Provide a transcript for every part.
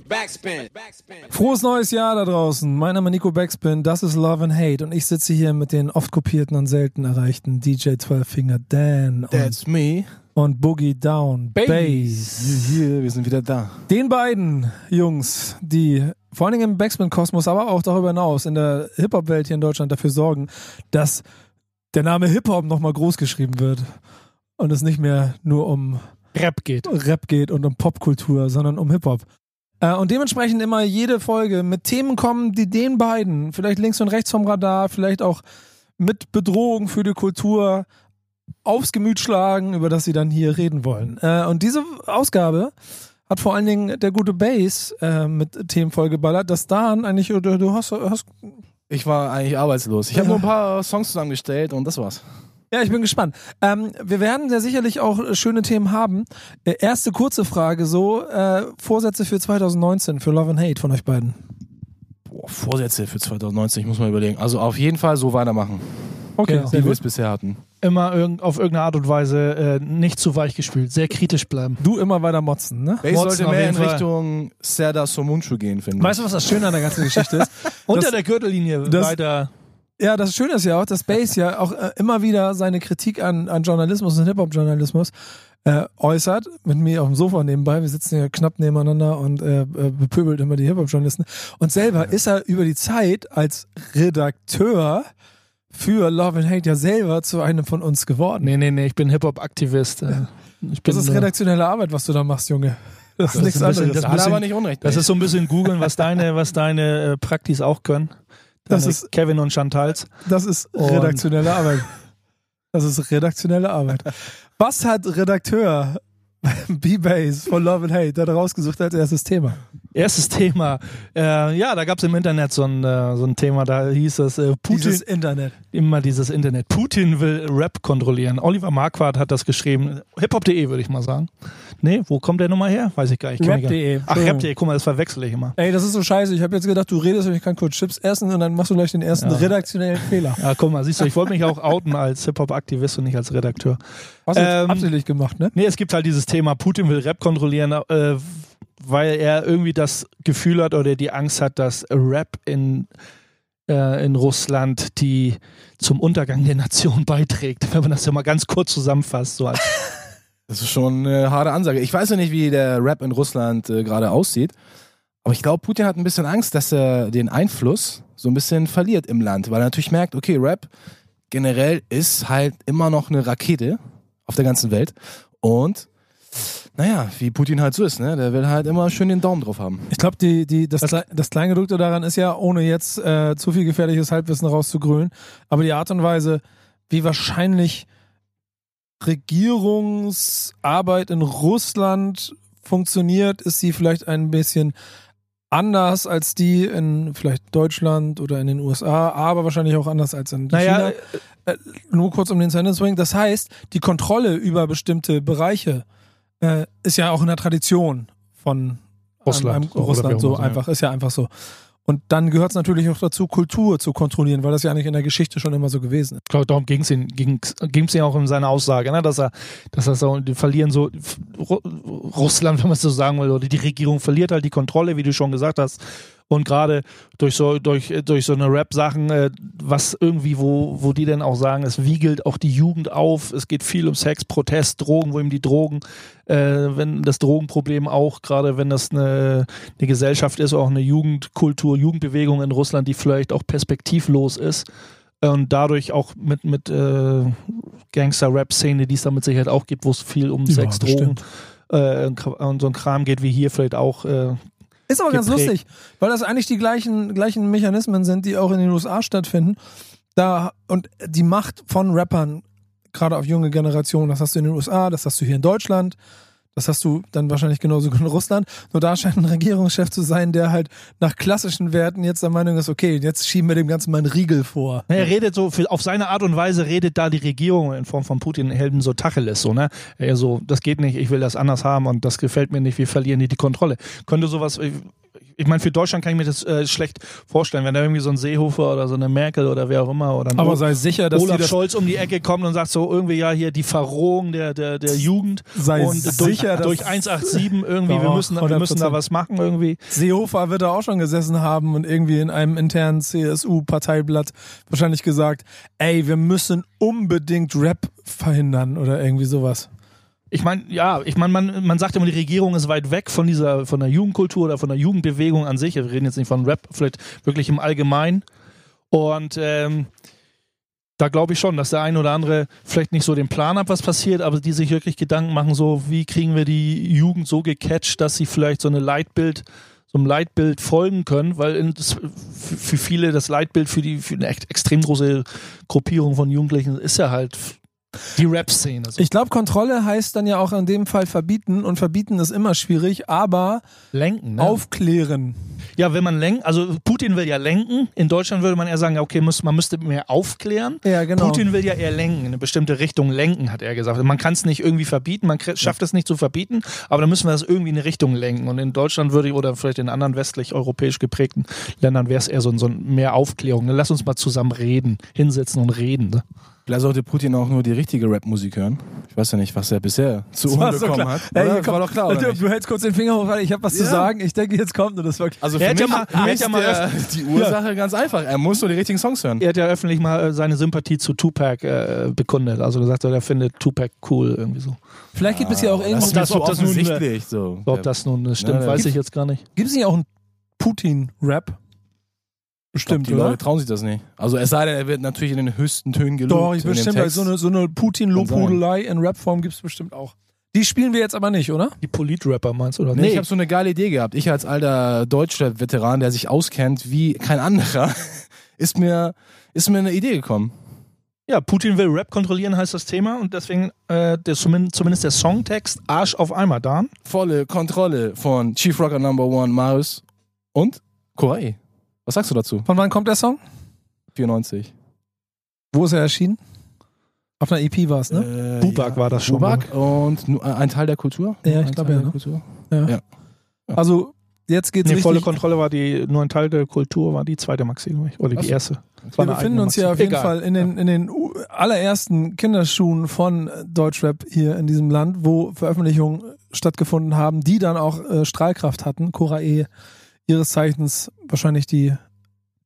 Backspin. Frohes neues Jahr da draußen. Mein Name ist Nico Backspin, das ist Love and Hate und ich sitze hier mit den oft kopierten und selten erreichten DJ 12 Finger Dan und, That's me. und Boogie Down Bass. Hier, wir sind wieder da. Den beiden Jungs, die vor allen Dingen im Backspin-Kosmos, aber auch darüber hinaus in der Hip-Hop-Welt hier in Deutschland dafür sorgen, dass der Name Hip-Hop nochmal groß geschrieben wird und es nicht mehr nur um Rap geht. Rap geht und um Popkultur, sondern um Hip-Hop. Äh, und dementsprechend immer jede Folge mit Themen kommen, die den beiden, vielleicht links und rechts vom Radar, vielleicht auch mit Bedrohung für die Kultur aufs Gemüt schlagen, über das sie dann hier reden wollen. Äh, und diese Ausgabe hat vor allen Dingen der gute Bass äh, mit Themen vollgeballert, dass Dan eigentlich, du, du hast, hast Ich war eigentlich arbeitslos. Ich habe Ja. nur ein paar Songs zusammengestellt und das war's. Ja, ich bin gespannt. Ähm, wir werden ja sicherlich auch äh, schöne Themen haben. Äh, erste kurze Frage so, äh, Vorsätze für 2019, für Love and Hate von euch beiden. Boah, Vorsätze für 2019, ich muss mal überlegen. Also auf jeden Fall so weitermachen, Okay, Genau. wie wir es bisher hatten. Immer irg auf irgendeine Art und Weise äh, nicht zu weich gespielt, sehr kritisch bleiben. Du immer weiter motzen, ne? Motzen sollte mehr in Fall. Richtung Serda Somunchu gehen, finde ich. Weißt du, was das Schöne an der ganzen Geschichte ist? Unter der Gürtellinie das- weiter. Ja, das Schöne ist ja auch, dass Bass ja auch äh, immer wieder seine Kritik an, an Journalismus und Hip-Hop-Journalismus äh, äußert. Mit mir auf dem Sofa nebenbei. Wir sitzen hier knapp nebeneinander und äh, äh, bepöbelt immer die Hip-Hop-Journalisten. Und selber ist er über die Zeit als Redakteur für Love and Hate ja selber zu einem von uns geworden. Nee, nee, nee, ich bin Hip-Hop-Aktivist. Äh, bin Das ist redaktionelle Arbeit, was du da machst, Junge. Das, ist Das nichts ist bisschen- anderes. das da hat er bisschen- aber nicht unrecht. Das ist so ein bisschen googeln, was deine, was deine äh, Praktis auch können. Das ist- Kevin und Chantals. Das ist Und- redaktionelle Arbeit. Das ist redaktionelle Arbeit. Was hat Redakteur B-Base von Love and Hate da rausgesucht als erstes Thema? Erstes Thema. Äh, ja, da gab es im Internet so ein, äh, so ein Thema, da hieß es äh, Putin. Dieses Internet. immer dieses Internet. Putin will Rap kontrollieren. Oliver Marquardt hat das geschrieben. Hiphop.de würde ich mal sagen. Nee, wo kommt der Nummer her? Weiß ich gar nicht. Kenn ich gar nicht. Rap.de. Ach, Rap.de, guck mal, das verwechsel ich immer. Ey, das ist so scheiße. Ich habe jetzt gedacht, du redest und ich kann kurz Chips essen und dann machst du gleich den ersten Ja. redaktionellen Fehler. Ja, guck mal, siehst du, ich wollte mich auch outen als Hip-Hop-Aktivist und nicht als Redakteur. Hast du Ähm, absichtlich gemacht, ne? Nee, es gibt halt dieses Thema, Putin will Rap kontrollieren, äh, weil er irgendwie das Gefühl hat oder die Angst hat, dass Rap in, äh, in Russland die zum Untergang der Nation beiträgt, wenn man das ja mal ganz kurz zusammenfasst. So als Das ist schon eine harte Ansage. Ich weiß ja nicht, wie der Rap in Russland äh, gerade aussieht. Aber ich glaube, Putin hat ein bisschen Angst, dass er den Einfluss so ein bisschen verliert im Land, weil er natürlich merkt, okay, Rap generell ist halt immer noch eine Rakete auf der ganzen Welt. Und naja, wie Putin halt so ist, ne? Der will halt immer schön den Daumen drauf haben. Ich glaube, die, die, das, das Kleingedrückte daran ist ja, ohne jetzt äh, zu viel gefährliches Halbwissen rauszugrölen, aber die Art und Weise, wie wahrscheinlich Regierungsarbeit in Russland funktioniert, ist sie vielleicht ein bisschen anders als die in vielleicht Deutschland oder in den USA, aber wahrscheinlich auch anders als in Naja, China. Äh, nur kurz um den zu Ende zu bringen. Das heißt, die Kontrolle über bestimmte Bereiche äh, ist ja auch in der Tradition von Russland. einem, Russland so einfach, ist ja einfach so. Und dann gehört es natürlich auch dazu, Kultur zu kontrollieren, weil das ja eigentlich in der Geschichte schon immer so gewesen ist. Ich glaube, darum ging es ihm, ging's, ihm auch in seiner Aussage, ne? dass er, dass er so, die verlieren so, Ru Russland, wenn man es so sagen will, oder die Regierung verliert halt die Kontrolle, wie du schon gesagt hast. Und gerade durch so, durch, durch so eine Rap-Sachen, äh, was irgendwie, wo, wo die denn auch sagen, es wiegelt auch die Jugend auf, es geht viel um Sex, Protest, Drogen, wo ihm die Drogen, äh, wenn das Drogenproblem auch, gerade wenn das eine, eine Gesellschaft ist, auch eine Jugendkultur, Jugendbewegung in Russland, die vielleicht auch perspektivlos ist, und dadurch auch mit, mit äh, Gangster-Rap-Szene, die es da mit Sicherheit auch gibt, wo es viel um Ja, Sex, Drogen äh, und so ein Kram geht, wie hier vielleicht auch. Äh, Ist aber ganz geprägt. lustig, weil das eigentlich die gleichen, gleichen Mechanismen sind, die auch in den USA stattfinden. Da, und die Macht von Rappern, gerade auf junge Generationen, das hast du in den USA, das hast du hier in Deutschland, das hast du dann wahrscheinlich genauso in Russland. Nur da scheint ein Regierungschef zu sein, der halt nach klassischen Werten jetzt der Meinung ist, okay, jetzt schieben wir dem Ganzen mal einen Riegel vor. er redet so, auf seine Art und Weise redet da die Regierung in Form von Putin Helden so Tacheles, so, ne? Er so, das geht nicht, ich will das anders haben und das gefällt mir nicht, wir verlieren hier die Kontrolle. Könnte sowas, ich, meine, für Deutschland kann ich mir das äh, schlecht vorstellen, wenn da irgendwie so ein Seehofer oder so eine Merkel oder wer auch immer oder ein Aber sei sicher, dass Olaf Scholz um die Ecke kommt und sagt so irgendwie ja hier die Verrohung der, der, der Jugend sei und durch, sicher, dass durch 187 irgendwie, wir müssen, wir müssen da 100%. was machen irgendwie. Seehofer wird da auch schon gesessen haben und irgendwie in einem internen CSU-Parteiblatt wahrscheinlich gesagt, ey, wir müssen unbedingt Rap verhindern oder irgendwie sowas. Ich meine, ja, ich meine, man, man sagt immer, die Regierung ist weit weg von dieser, von der Jugendkultur oder von der Jugendbewegung an sich. Wir reden jetzt nicht von Rap, vielleicht wirklich im Allgemeinen. Und ähm, da glaube ich schon, dass der ein oder andere vielleicht nicht so den Plan hat, was passiert, aber die sich wirklich Gedanken machen, so wie kriegen wir die Jugend so gecatcht, dass sie vielleicht so eine Leitbild, so einem Leitbild folgen können, weil für, viele das Leitbild für die für eine extrem große Gruppierung von Jugendlichen ist ja halt die Rap-Szene. So. Ich glaube, Kontrolle heißt dann ja auch in dem Fall verbieten und verbieten ist immer schwierig, aber Lenken, ne? aufklären. Ja, wenn man lenkt, also Putin will ja lenken. In Deutschland würde man eher sagen, okay, muss, man müsste mehr aufklären. Ja, genau. Putin will ja eher lenken, in eine bestimmte Richtung lenken, hat er gesagt. Man kann es nicht irgendwie verbieten, man schafft es nicht zu verbieten, aber dann müssen wir das irgendwie in eine Richtung lenken. Und in Deutschland würde ich, oder vielleicht in anderen westlich-europäisch geprägten Ländern wäre es eher so, ein- so ein mehr Aufklärung. Ne? Lass uns mal zusammen reden, hinsetzen und reden. Ne? Vielleicht sollte Putin auch nur die richtige Rap-Musik hören. Ich weiß ja nicht, was er bisher zu Ohren so bekommen klar. hat. Ey, komm, war doch klar, oder du, du hältst kurz den Finger hoch, weil ich habe was zu Ja. sagen. Ich denke, jetzt kommt und das war Also Er für hat ja mal- er hat ja mal der, die Ursache ganz einfach. Er muss nur die richtigen Songs hören. Er hat ja öffentlich mal äh, seine Sympathie zu Tupac äh, bekundet. Also er sagt, er findet Tupac cool irgendwie so. Vielleicht gibt es ja auch ist mir das- ob das nun, offensichtlich. So. Ob das nun stimmt, Ja, weiß ich jetzt gar nicht. Gibt es nicht auch einen Putin-Rap? Ich glaub, Bestimmt, die oder? Leute trauen sich das nicht. Also es sei denn, er wird natürlich in den höchsten Tönen gelobt. Doch, ich bestimmt, weil so eine, so eine Putin-Lobhudelei in Rapform gibt es bestimmt auch. Die spielen wir jetzt aber nicht, oder? Die Politrapper meinst du, oder? Nee, ich habe so eine geile Idee gehabt. Ich als alter deutscher Veteran, der sich auskennt wie kein anderer, ist mir, ist mir eine Idee gekommen. Ja, Putin will Rap kontrollieren, heißt das Thema. Und deswegen äh, der, zumindest, zumindest der Songtext Arsch auf einmal da. Volle Kontrolle von Chief Rocker Number One, Marius und Korai. Was sagst du dazu? Von wann kommt der Song? 94. Wo ist er erschienen? Auf einer EP war es, ne? Äh, Bubak war das schon. Bubak und nu- äh, ein Teil der Kultur? Ja, ich Ein glaub Teil ja, ne? Kultur? Also, jetzt geht's Nee, richtig. volle Kontrolle war die, nur ein Teil der Kultur, war die zweite Maxi, glaub ich. Oder die erste. Wir befinden uns ja Maxi. auf jeden Egal. Fall in den, in den allerersten Kinderschuhen von Deutschrap hier in diesem Land, wo Veröffentlichungen stattgefunden haben, die dann auch äh, Strahlkraft hatten. Cora E. ihres Zeichens wahrscheinlich die,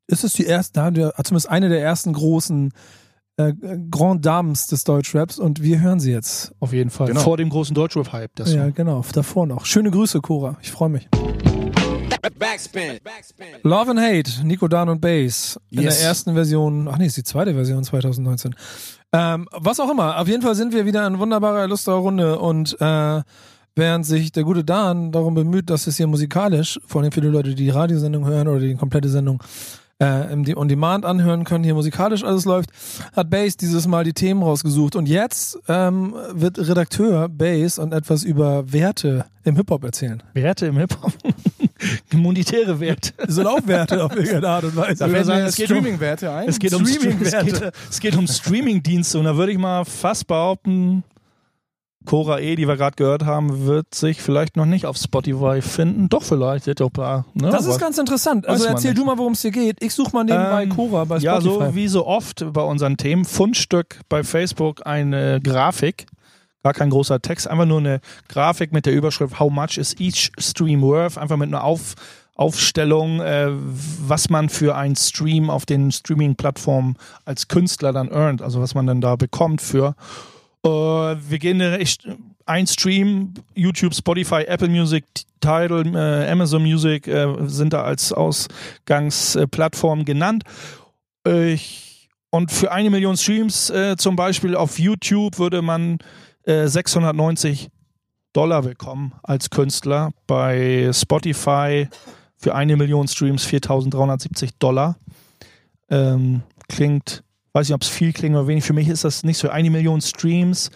ist es die erste, da, der, zumindest eine der ersten großen äh, Grand Dames des Deutschraps und wir hören sie jetzt. Auf jeden Fall. Genau. Vor dem großen Deutschrap-Hype. Das ja, genau, davor noch. Schöne Grüße, Cora. Ich freue mich. Backspin. Backspin. Love and Hate, Nico Dan und Bass. In Yes. der ersten Version, ach nee, ist die zweite Version 2019. Ähm, was auch immer, auf jeden Fall sind wir wieder in wunderbarer, lustiger Runde und äh, während sich der gute Dan darum bemüht, dass es hier musikalisch, vor allem für die Leute, die die Radiosendung hören oder die komplette Sendung äh, im On Demand anhören können, hier musikalisch alles läuft, hat Bass dieses Mal die Themen rausgesucht und jetzt ähm, wird Redakteur Bass und etwas über Werte im Hip-Hop erzählen. Werte im Hip-Hop. Monetäre Werte. Das sind auch Werte auf irgendeine Art und Weise. Da mir es geht um- Streaming-Werte ein. Es geht um Streaming. Es Streaming-Werte. geht, es geht um Streaming-Dienste und da würde ich mal fast behaupten, Cora E, die wir gerade gehört haben, wird sich vielleicht noch nicht auf Spotify finden. Doch vielleicht, wird doch paar. Ne? Das ist ganz interessant. Also erzähl nicht. du mal, worum es hier geht. Ich suche mal nebenbei Ähm, Cora bei Ja, Spotify. so wie so oft bei unseren Themen. Fundstück bei Facebook eine Grafik. Gar kein großer Text, einfach nur eine Grafik mit der Überschrift How much is each stream worth? Einfach mit einer Auf, Aufstellung, äh, was man für einen Stream auf den Streaming-Plattformen als Künstler dann earnt, also was man dann da bekommt für. Äh, wir gehen echt ein Stream, YouTube, Spotify, Apple Music, Tidal, äh, Amazon Music äh, sind da als Ausgangsplattform genannt. Äh, und für eine Million Streams äh, zum Beispiel auf YouTube würde man äh, 690 Dollar bekommen als Künstler. Bei Spotify für eine Million Streams 4.370 Dollar. Ähm, klingt, weiß nicht, ob es viel klingt oder wenig. Für mich ist das nicht so. Eine Million Streams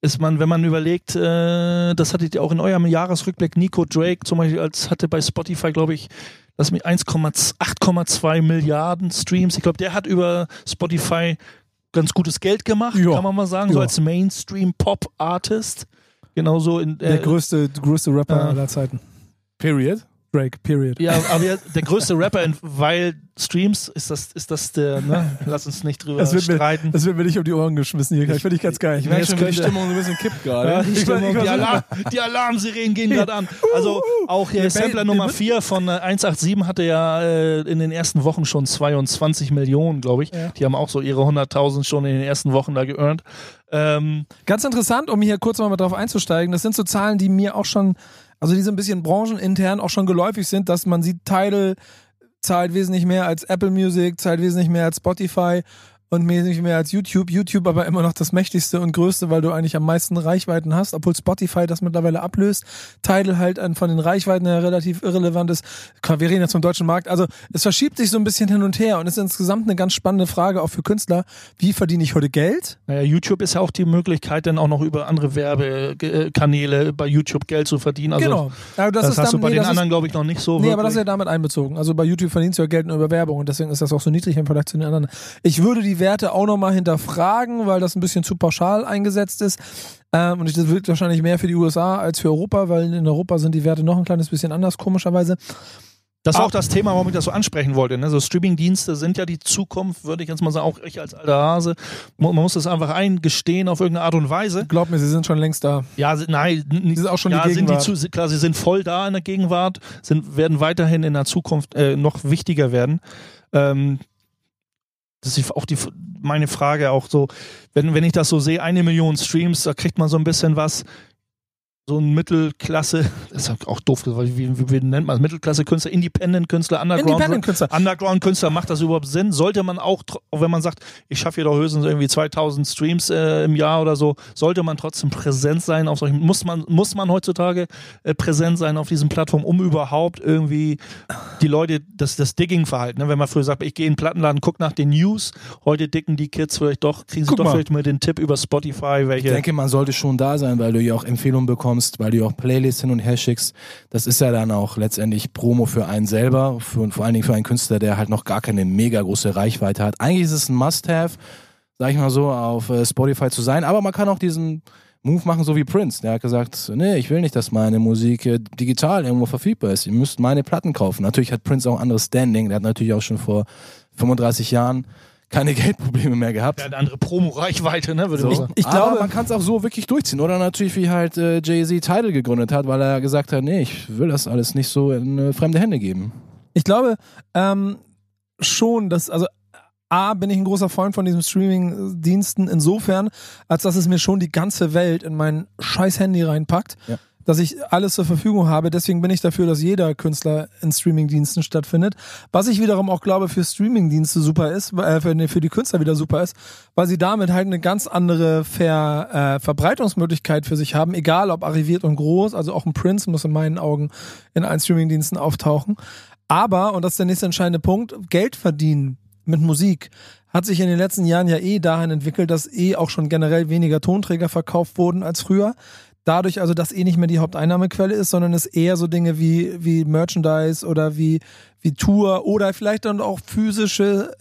ist man, wenn man überlegt, äh, das hattet ihr auch in eurem Jahresrückblick, Nico Drake zum Beispiel, als hatte bei Spotify, glaube ich, das mit 1,2 8,2 Milliarden Streams. Ich glaube, der hat über Spotify ganz gutes Geld gemacht, Ja. kann man mal sagen, so Ja. als Mainstream-Pop-Artist. Genauso in Der äh, größte, größte Rapper äh, aller Zeiten. Period. Drake, period. Ja, aber ja, der größte Rapper, in, weil Streams ist das, ist das der, ne? Lass uns nicht drüber Das wird, mir, streiten. das wird mir nicht um die Ohren geschmissen hier. Finde ich ganz geil. Ich merke Jetzt schon, wie die Stimmung so ein bisschen kippt gerade. Ja, die, Ich Stimmung, ich die, Alarm, die Alarmsirenen gehen gerade an. Also auch hier Sampler Nummer wir- 4 von äh, 187 hatte ja äh, in den ersten Wochen schon 22 Millionen, glaube ich. Ja. Die haben auch so ihre 100.000 schon in den ersten Wochen da geearnt. Ähm, Ganz interessant, um hier kurz mal mit drauf einzusteigen. Das sind so Zahlen, die mir auch schon, also die so ein bisschen branchenintern auch schon geläufig sind, dass man sieht, Tidal zahlt wesentlich mehr als Apple Music, zahlt wesentlich mehr als Spotify und wesentlich mehr als YouTube. YouTube aber immer noch das mächtigste und größte, weil du eigentlich am meisten Reichweiten hast, obwohl Spotify das mittlerweile ablöst. Tidal halt von den Reichweiten her relativ irrelevant ist. Wir reden jetzt vom deutschen Markt. Also es verschiebt sich so ein bisschen hin und her und ist insgesamt eine ganz spannende Frage auch für Künstler. Wie verdiene ich heute Geld? naja, YouTube ist ja auch die Möglichkeit, dann auch noch über andere Werbekanäle bei YouTube Geld zu verdienen. Also genau. Aber das, das, ist hast dann, du bei nee, den anderen, glaube ich, noch nicht so. Nee, wirklich. aber das ist ja damit einbezogen. Also bei YouTube verdienst du ja Geld nur über Werbung und deswegen ist das auch so niedrig im Vergleich zu den anderen. Ich würde die Werte auch nochmal hinterfragen, weil das ein bisschen zu pauschal eingesetzt ist. Ähm, und ich, das wird wahrscheinlich mehr für die USA als für Europa, weil in Europa sind die Werte noch ein kleines bisschen anders, komischerweise. Das war Ah. auch das Thema, warum ich das so ansprechen wollte. Ne? So Streaming-Dienste sind ja die Zukunft, würde ich jetzt mal sagen, auch ich als alter Hase. Man muss das einfach eingestehen auf irgendeine Art und Weise. Glaub mir, sie sind schon längst da. Ja, sie- nein, Die sind auch schon die ja, sind die Gegenwart. zu, sie- klar, sie sind voll da in der Gegenwart, sind, werden weiterhin in der Zukunft äh, noch wichtiger werden. Ähm, das ist auch die, meine Frage auch so, wenn, wenn ich das so sehe, eine Million Streams, da kriegt man so ein bisschen was, so ein Mittelklasse, das ist auch doof, wie, wie, wie nennt man es? Mittelklasse-Künstler, Independent-Künstler, Underground. Independent-Künstler. Underground-Künstler, macht das überhaupt Sinn? Sollte man auch, auch wenn man sagt, ich schaffe hier doch höchstens irgendwie 2000 Streams äh, im Jahr oder so, sollte man trotzdem präsent sein auf solchen, muss man, muss man heutzutage äh, präsent sein auf diesen Plattformen, um überhaupt irgendwie die Leute, das, das Digging-Verhalten, ne? wenn man früher sagt, ich gehe in den Plattenladen, guck nach den News, heute dicken die Kids vielleicht doch, kriegen sie Guck doch mal. vielleicht mal den Tipp über Spotify, welche. Ich denke, man sollte schon da sein, weil du ja auch Empfehlungen bekommst, weil du auch Playlists hin und her schickst. Das ist ja dann auch letztendlich Promo für einen selber und vor allen Dingen für einen Künstler, der halt noch gar keine mega große Reichweite hat. Eigentlich ist es ein Must-Have, sag ich mal so, auf äh, Spotify zu sein, aber man kann auch diesen Move machen, so wie Prince. Der hat gesagt, nee, ich will nicht, dass meine Musik äh, digital irgendwo verfügbar ist. Ihr müsst meine Platten kaufen. Natürlich hat Prince auch ein anderes Standing. Der hat natürlich auch schon vor 35 Jahren keine Geldprobleme mehr gehabt. Ja, eine andere Promo-Reichweite, ne, würde So. ich sagen. Ich Aber glaube- man kann es auch so wirklich durchziehen. Oder natürlich, wie halt äh, Jay-Z Tidal gegründet hat, weil er gesagt hat, nee, ich will das alles nicht so in äh, fremde Hände geben. Ich glaube ähm, schon, dass, also A, bin ich ein großer Freund von diesen Streaming-Diensten insofern, als dass es mir schon die ganze Welt in mein scheiß Handy reinpackt, Ja. Dass ich alles zur Verfügung habe. Deswegen bin ich dafür, dass jeder Künstler in Streaming-Diensten stattfindet. Was ich wiederum auch glaube für Streaming-Dienste super ist, äh, für, die Künstler wieder super ist, weil sie damit halt eine ganz andere Ver, äh, Verbreitungsmöglichkeit für sich haben, egal ob arriviert und groß, also auch ein Prince muss in meinen Augen in allen Streaming-Diensten auftauchen. Aber, und das ist der nächste entscheidende Punkt, Geld verdienen mit Musik hat sich in den letzten Jahren ja eh dahin entwickelt, dass eh auch schon generell weniger Tonträger verkauft wurden als früher. Dadurch also, dass eh nicht mehr die Haupteinnahmequelle ist, sondern es eher so Dinge wie, wie Merchandise oder wie, wie Tour oder vielleicht dann auch physische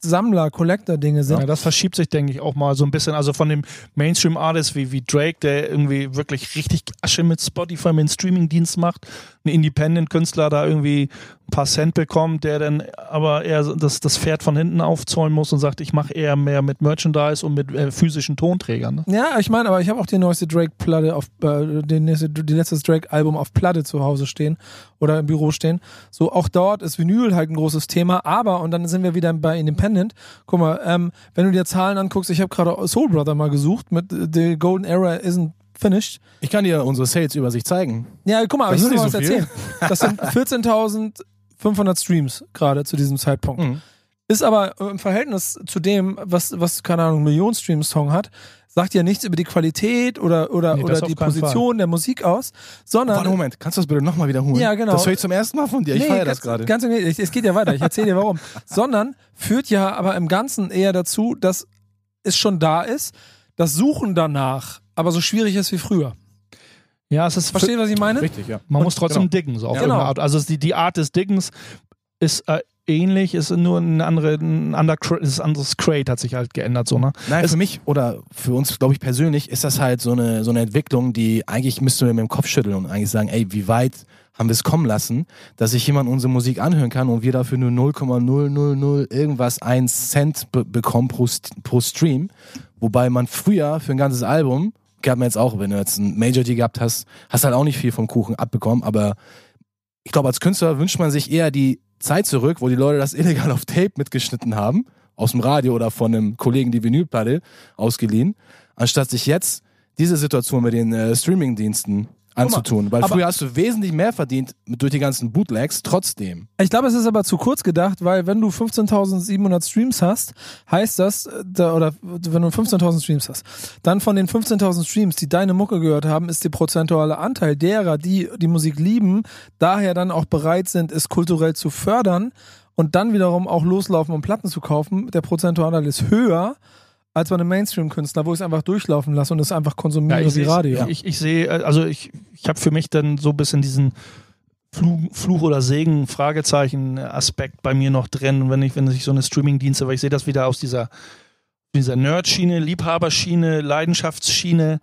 Sammler, Collector-Dinge sind. Ja, das verschiebt sich, denke ich, auch mal so ein bisschen. Also von dem Mainstream-Artist wie, wie Drake, der irgendwie wirklich richtig Asche mit Spotify, mit dem Streaming-Dienst macht, ein Independent-Künstler da irgendwie ein paar Cent bekommt, der dann aber eher das, das Pferd von hinten aufzäumen muss und sagt, ich mache eher mehr mit Merchandise und mit äh, physischen Tonträgern. Ne? Ja, ich meine, aber ich habe auch die neueste Drake-Platte auf, äh, die, nächste, die letzte Drake-Album auf Platte zu Hause stehen oder im Büro stehen. So, auch dort ist Vinyl halt ein großes Thema, aber, und dann sind wir wieder bei Independent. Guck mal, ähm, wenn du dir Zahlen anguckst, ich habe gerade Soul Brother mal gesucht mit äh, The Golden Era isn't finished. Ich kann dir unsere Sales-Übersicht zeigen. Ja, guck mal, aber Das ich will nicht mal was so erzählen. Das sind 14.500 Streams gerade zu diesem Zeitpunkt. Mhm. Ist aber im Verhältnis zu dem, was, was keine Ahnung, Millionen Streams Song hat, sagt ja nichts über die Qualität oder, oder, Nee, oder die Position der Musik aus, sondern. Warte, Moment, kannst du das bitte nochmal wiederholen? Ja, genau. Das höre ich zum ersten Mal von dir. Ich Nee, feiere das gerade. Ganz im Gegenteil, es geht ja weiter, ich erzähle dir warum. sondern führt ja aber im Ganzen eher dazu, dass es schon da ist, das Suchen danach aber so schwierig ist wie früher. Ja, es ist Versteht ihr, was ich meine? Richtig, ja. Man muss trotzdem genau. diggen, so auf Ja. Genau. Art. Also es- die, die Art des Diggens ist äh, ähnlich, ist nur eine andere, ein anderer, ist ein anderes Crate hat sich halt geändert, so, ne? Nein, Es- für mich oder für uns, glaube ich, persönlich ist das halt so eine, so eine Entwicklung, die eigentlich müssten wir mit dem Kopf schütteln und eigentlich sagen, ey, wie weit haben wir es kommen lassen, dass sich jemand unsere Musik anhören kann und wir dafür nur 0,000 irgendwas 1 Cent be bekommen pro, St- pro Stream. Wobei man früher für ein ganzes Album, gab man jetzt auch, wenn du jetzt ein Major Deal gehabt hast, hast halt auch nicht viel vom Kuchen abbekommen, aber ich glaube, als Künstler wünscht man sich eher die Zeit zurück, wo die Leute das illegal auf Tape mitgeschnitten haben, aus dem Radio oder von einem Kollegen die Vinylplatte ausgeliehen, anstatt sich jetzt diese Situation mit den äh, Streamingdiensten anzutun. Weil aber- früher hast du wesentlich mehr verdient durch die ganzen Bootlegs trotzdem. Ich glaube, es ist aber zu kurz gedacht, weil wenn du 15.700 Streams hast, heißt das, äh, da, oder wenn du 15.000 Streams hast, dann von den 15.000 Streams, die deine Mucke gehört haben, ist der prozentuale Anteil derer, die die Musik lieben, daher dann auch bereit sind, es kulturell zu fördern und dann wiederum auch loslaufen, um Platten zu kaufen, der prozentuale Anteil ist höher als bei einem Mainstream-Künstler, wo ich es einfach durchlaufen lasse und es einfach konsumiere wie sehe- Radio. Ich, ich sehe, äh, also ich, ich habe für mich dann so ein bisschen diesen Fluch, Fluch oder Segen, Fragezeichen Aspekt bei mir noch drin, wenn ich, wenn ich so eine Streaming-Dienste, weil ich sehe das wieder aus dieser, dieser Nerd-Schiene, Liebhaberschiene, Leidenschaftsschiene.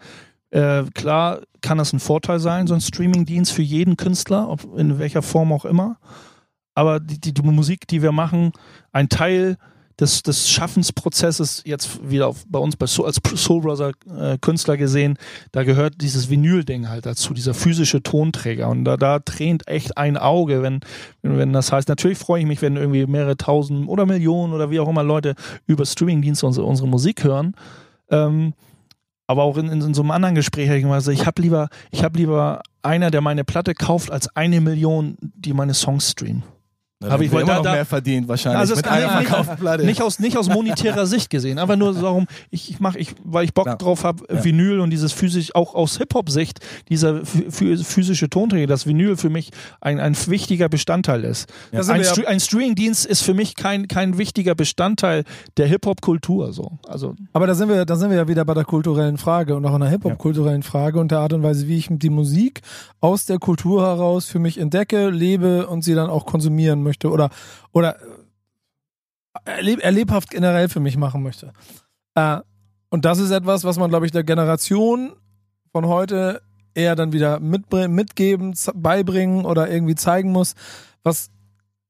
Äh, klar kann das ein Vorteil sein, so ein Streaming-Dienst für jeden Künstler, ob in welcher Form auch immer. Aber die, die, die Musik, die wir machen, ein Teil des, des Schaffensprozesses jetzt wieder auf, bei uns bei Soul, als Soul Brother äh, Künstler gesehen, da gehört dieses Vinyl-Ding halt dazu, dieser physische Tonträger. Und da, da tränt echt ein Auge, wenn, wenn das heißt, natürlich freue ich mich, wenn irgendwie mehrere tausend oder Millionen oder wie auch immer Leute über Streamingdienste unsere, unsere Musik hören. Ähm, aber auch in, in, in so einem anderen Gespräch habe ich gesagt, ich habe lieber, ich habe lieber einer, der meine Platte kauft, als eine Million, die meine Songs streamen. Da Aber ich wollte immer da- noch da- mehr verdient wahrscheinlich Also es mit einer ja nicht- aus, nicht aus monetärer Sicht gesehen, aber nur darum, ich, ich mache, ich, weil ich Bock Ja. drauf habe, Ja. Vinyl und dieses physisch, auch aus Hip-Hop-Sicht, dieser phy- phy- physische Tonträger, dass Vinyl für mich ein, ein wichtiger Bestandteil ist. Sind Ein, ja- Stre ein Streaming-Dienst ist für mich kein, kein wichtiger Bestandteil der Hip-Hop-Kultur. So. Also, Aber da sind wir, da sind wir ja wieder bei der kulturellen Frage und auch einer Hip-Hop-kulturellen Frage und der Art und Weise, wie ich die Musik aus der Kultur heraus für mich entdecke, lebe und sie dann auch konsumieren möchte oder, oder äh, erleb, erlebhaft generell für mich machen möchte. Äh, und das ist etwas, was man, glaube ich, der Generation von heute eher dann wieder mitgeben, beibringen oder irgendwie zeigen muss, was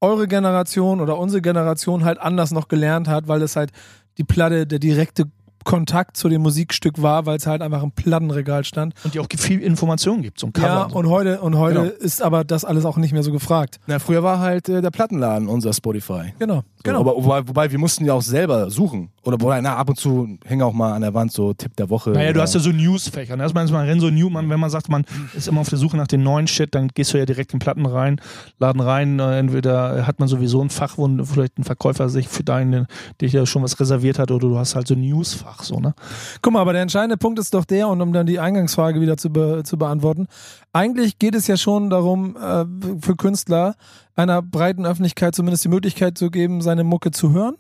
eure Generation oder unsere Generation halt anders noch gelernt hat, weil es halt die Platte der direkte Kontakt zu dem Musikstück war, weil es halt einfach im Plattenregal stand. und die auch viel Informationen gibt zum Cover. Ja, und so. und heute und heute Genau. ist aber das alles auch nicht mehr so gefragt. Na, früher war halt äh, der Plattenladen unser Spotify. Genau, So, genau. Aber wobei, wobei wir mussten ja auch selber suchen. Oder wobei, na, ab und zu hängen auch mal an der Wand so Tipp der Woche. Naja, du oder- hast ja so Newsfächer. ne? Erstmal ist man so New, man, wenn man sagt, man ist immer auf der Suche nach den neuen Shit, dann gehst du ja direkt in Platten rein, Laden rein. äh, Entweder hat man sowieso ein Fach, wo vielleicht ein Verkäufer sich für deinen, dich ja schon was reserviert hat, oder du hast halt so ein Newsfach, so, ne? Guck mal, aber der entscheidende Punkt ist doch der, und um dann die Eingangsfrage wieder zu, be zu beantworten, eigentlich geht es ja schon darum, äh, für Künstler einer breiten Öffentlichkeit zumindest die Möglichkeit zu geben, seine Mucke zu hören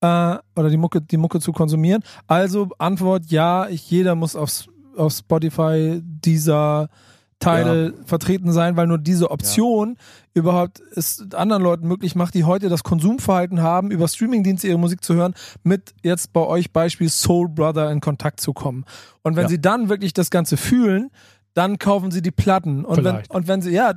äh, oder die Mucke, die Mucke zu konsumieren. Also Antwort ja, ich, jeder muss auf, auf Spotify dieser Teile vertreten sein, weil nur diese Option überhaupt es anderen Leuten möglich macht, die heute das Konsumverhalten haben, über Streamingdienste ihre Musik zu hören, mit jetzt bei euch Beispiel Soul Brother in Kontakt zu kommen. Und wenn Ja. sie dann wirklich das Ganze fühlen, dann kaufen sie die Platten. Und wenn, und wenn sie, ja,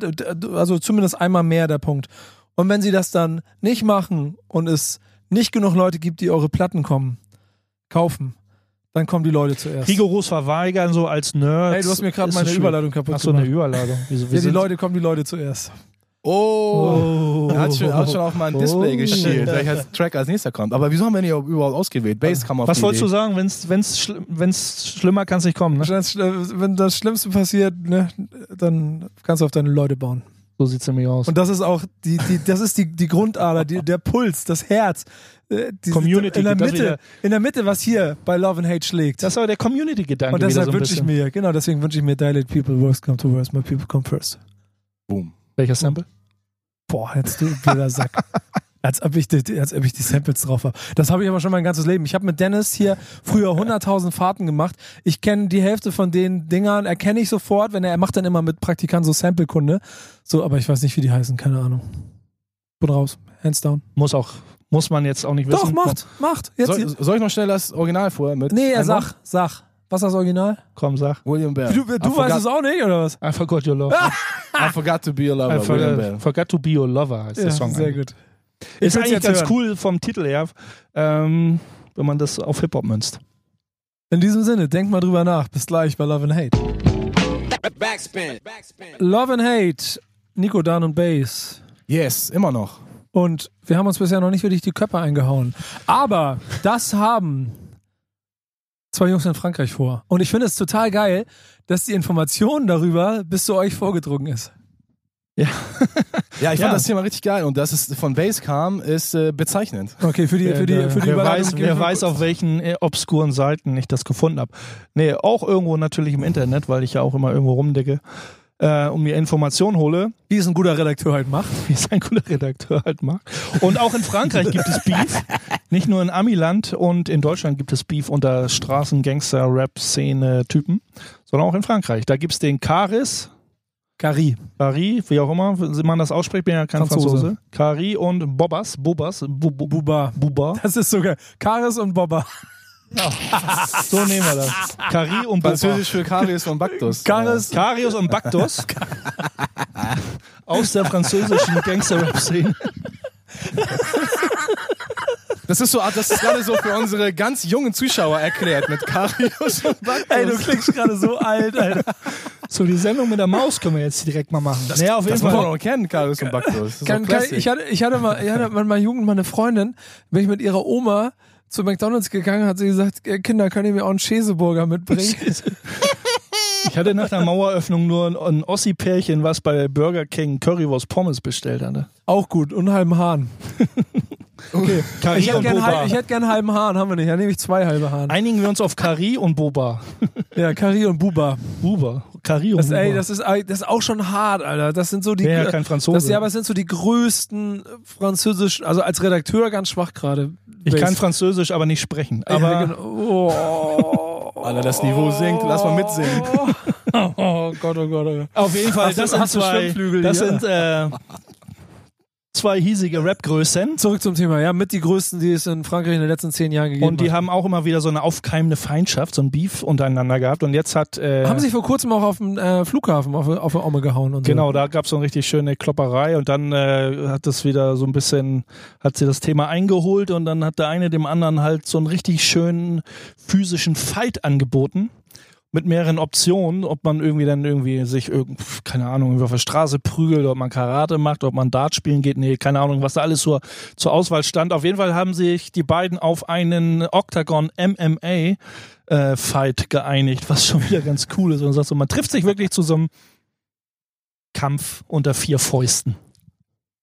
also zumindest einmal mehr der Punkt. Und wenn sie das dann nicht machen und es nicht genug Leute gibt, die eure Platten kommen, kaufen, dann kommen die Leute zuerst. Rigoros verweigern, so als Nerd. Hey, du hast mir gerade meine. Überleitung kaputt Ach so, eine. Überladung. Wieso, Ja, die Leute kommen die Leute zuerst. Oh, er hat schon, er hat schon auf mein Display Oh. geschielt, welcher Track als nächster kommt. Aber wieso haben wir nicht überhaupt ausgewählt? Bass kam auf Was wolltest du sagen? Wenn's, wenn's, schl wenn's schlimmer kann es nicht kommen, ne? Wenn das, wenn das Schlimmste passiert, ne, dann kannst du auf deine Leute bauen. So sieht's nämlich aus. Und das ist auch die, die das ist die, die Grundader, die, der Puls, das Herz. äh, diese- Community, in der Mitte, wieder- in der Mitte, was hier bei Love and Hate schlägt. das ist aber der Community-Gedanke Und deshalb so wünsche ich mir, genau, deswegen wünsche ich mir Dilate People, Worst come to worst, my people come first. Boom. Welcher Sample? Boah, jetzt du blöder Sack. Als ob, ich die, als ob ich die Samples drauf habe. Das habe ich aber schon mein ganzes Leben. Ich habe mit Dennis hier früher 100.000 Fahrten gemacht. Ich kenne die Hälfte von den Dingern, erkenne ich sofort, wenn er, er macht dann immer mit Praktikant so Sample-Kunde. So, aber ich weiß nicht, wie die heißen, keine Ahnung. Bin raus. Hands down. Muss auch, muss man jetzt auch nicht wissen. Doch, macht, macht. Jetzt, Soll, soll ich noch schnell das Original vorher mit? nee, er sag, sag. Was ist das Original? Komm, sag. William Bell. Du, du I weißt forgot, es auch nicht, oder was? I forgot your love. I forgot to be a lover. I William forgot, Bell. forgot to be your lover heißt der Song. sehr eigentlich. gut. Ist eigentlich jetzt ganz hören. cool vom Titel her, ähm, wenn man das auf Hip-Hop münzt. In diesem Sinne, denkt mal drüber nach. Bis gleich bei Love and Hate. Backspin. Backspin. Love and Hate, Nico, Dan und Bass. Yes, immer noch. Und wir haben uns bisher noch nicht wirklich die Köpfe eingehauen. Aber das haben zwei Jungs in Frankreich vor. Und ich finde es total geil, dass die Information darüber bis zu euch vorgedrungen ist. Ja, ich fand Ja. das Thema richtig geil und dass es von Base kam, ist äh, bezeichnend. Okay, für die, für die, für die wer weiß, wer weiß auf welchen äh, obskuren Seiten ich das gefunden habe. Nee, auch irgendwo natürlich im Internet, weil ich ja auch immer irgendwo rumdecke, äh, und mir Informationen hole, wie es ein guter Redakteur halt macht. wie es ein guter Redakteur halt macht. Und auch in Frankreich gibt es Beef. Nicht nur in Amiland und in Deutschland gibt es Beef unter Straßen-Gangster-Rap-Szene-Typen, sondern auch in Frankreich. Da gibt es den Karis, Gary. Kari, wie auch immer man das ausspricht, bin ja kein Franzose. Franzose. Kari und Bobas, Bobas, Bu- Bu- Buba. Buba. Das ist sogar Karis und Bobba. So nehmen wir das. Kari und Boba. Französisch für Karius und Baktus. Karis. Karius und Baktus aus der französischen Gangster-Rap-Szene. Das ist so, das ist gerade so für unsere ganz jungen Zuschauer erklärt mit Karius und Baktus. Ey, du klingst gerade so alt, Alter. So, die Sendung mit der Maus können wir jetzt direkt mal machen. Das, ja, auf jeden das muss man Fall. doch kennen, Karius und Baktus. Kann, kann, ich, hatte, ich hatte mal, ich hatte mal mal Jugend, meine Freundin, bin ich mit ihrer Oma zu McDonalds gegangen, hat sie gesagt, äh, Kinder, könnt ihr mir auch einen Käseburger mitbringen? Ich hatte nach der Maueröffnung nur ein, ein Ossi-Pärchen, was bei Burger King Currywurst Pommes bestellt hatte. auch gut, und halben Hahn. Okay. Kari Ich hätte und gern, Boba. halb, ich hätte gern einen halben Hahn, haben wir nicht. Ja, nehme ich zwei halbe Hahn. Einigen wir uns auf Kari und Boba. Ja, Kari und Buba. Buba. Kari und Das, Buba. ey, das ist, das ist auch schon hart, Alter. Das sind so die. Ja kein Franzose. Das, ja, aber es sind so die größten französischen, also als Redakteur ganz schwach gerade. ich kann. Französisch, aber nicht sprechen. Ja, Aber genau. oh. Alter, das Niveau sinkt, lass mal mitsingen. Oh Gott, oh Gott, oh Gott. Auf jeden Fall, du- das sind zwei, das hier? sind äh, zwei hiesige Rap-Größen. Zurück zum Thema. Ja, mit die größten, die es in Frankreich in den letzten zehn Jahren gegeben Und die hat. haben auch immer wieder so eine aufkeimende Feindschaft, so ein Beef untereinander gehabt. Und jetzt hat äh, Haben sich vor kurzem auch auf dem äh, Flughafen auf, auf der Omme gehauen und so. Genau, da gab es so eine richtig schöne Klopperei und dann äh, hat das wieder so ein bisschen, hat sie das Thema eingeholt und dann hat der eine dem anderen halt so einen richtig schönen physischen Fight angeboten. Mit mehreren Optionen, ob man irgendwie dann irgendwie sich irgend, keine Ahnung, auf der Straße prügelt, ob man Karate macht, ob man Dart spielen geht, nee, keine Ahnung, was da alles zur, zur Auswahl stand. Auf jeden Fall haben sich die beiden auf einen Octagon MMA äh, Fight geeinigt, was schon wieder ganz cool ist. Und so, man trifft sich wirklich zu so einem Kampf unter vier Fäusten.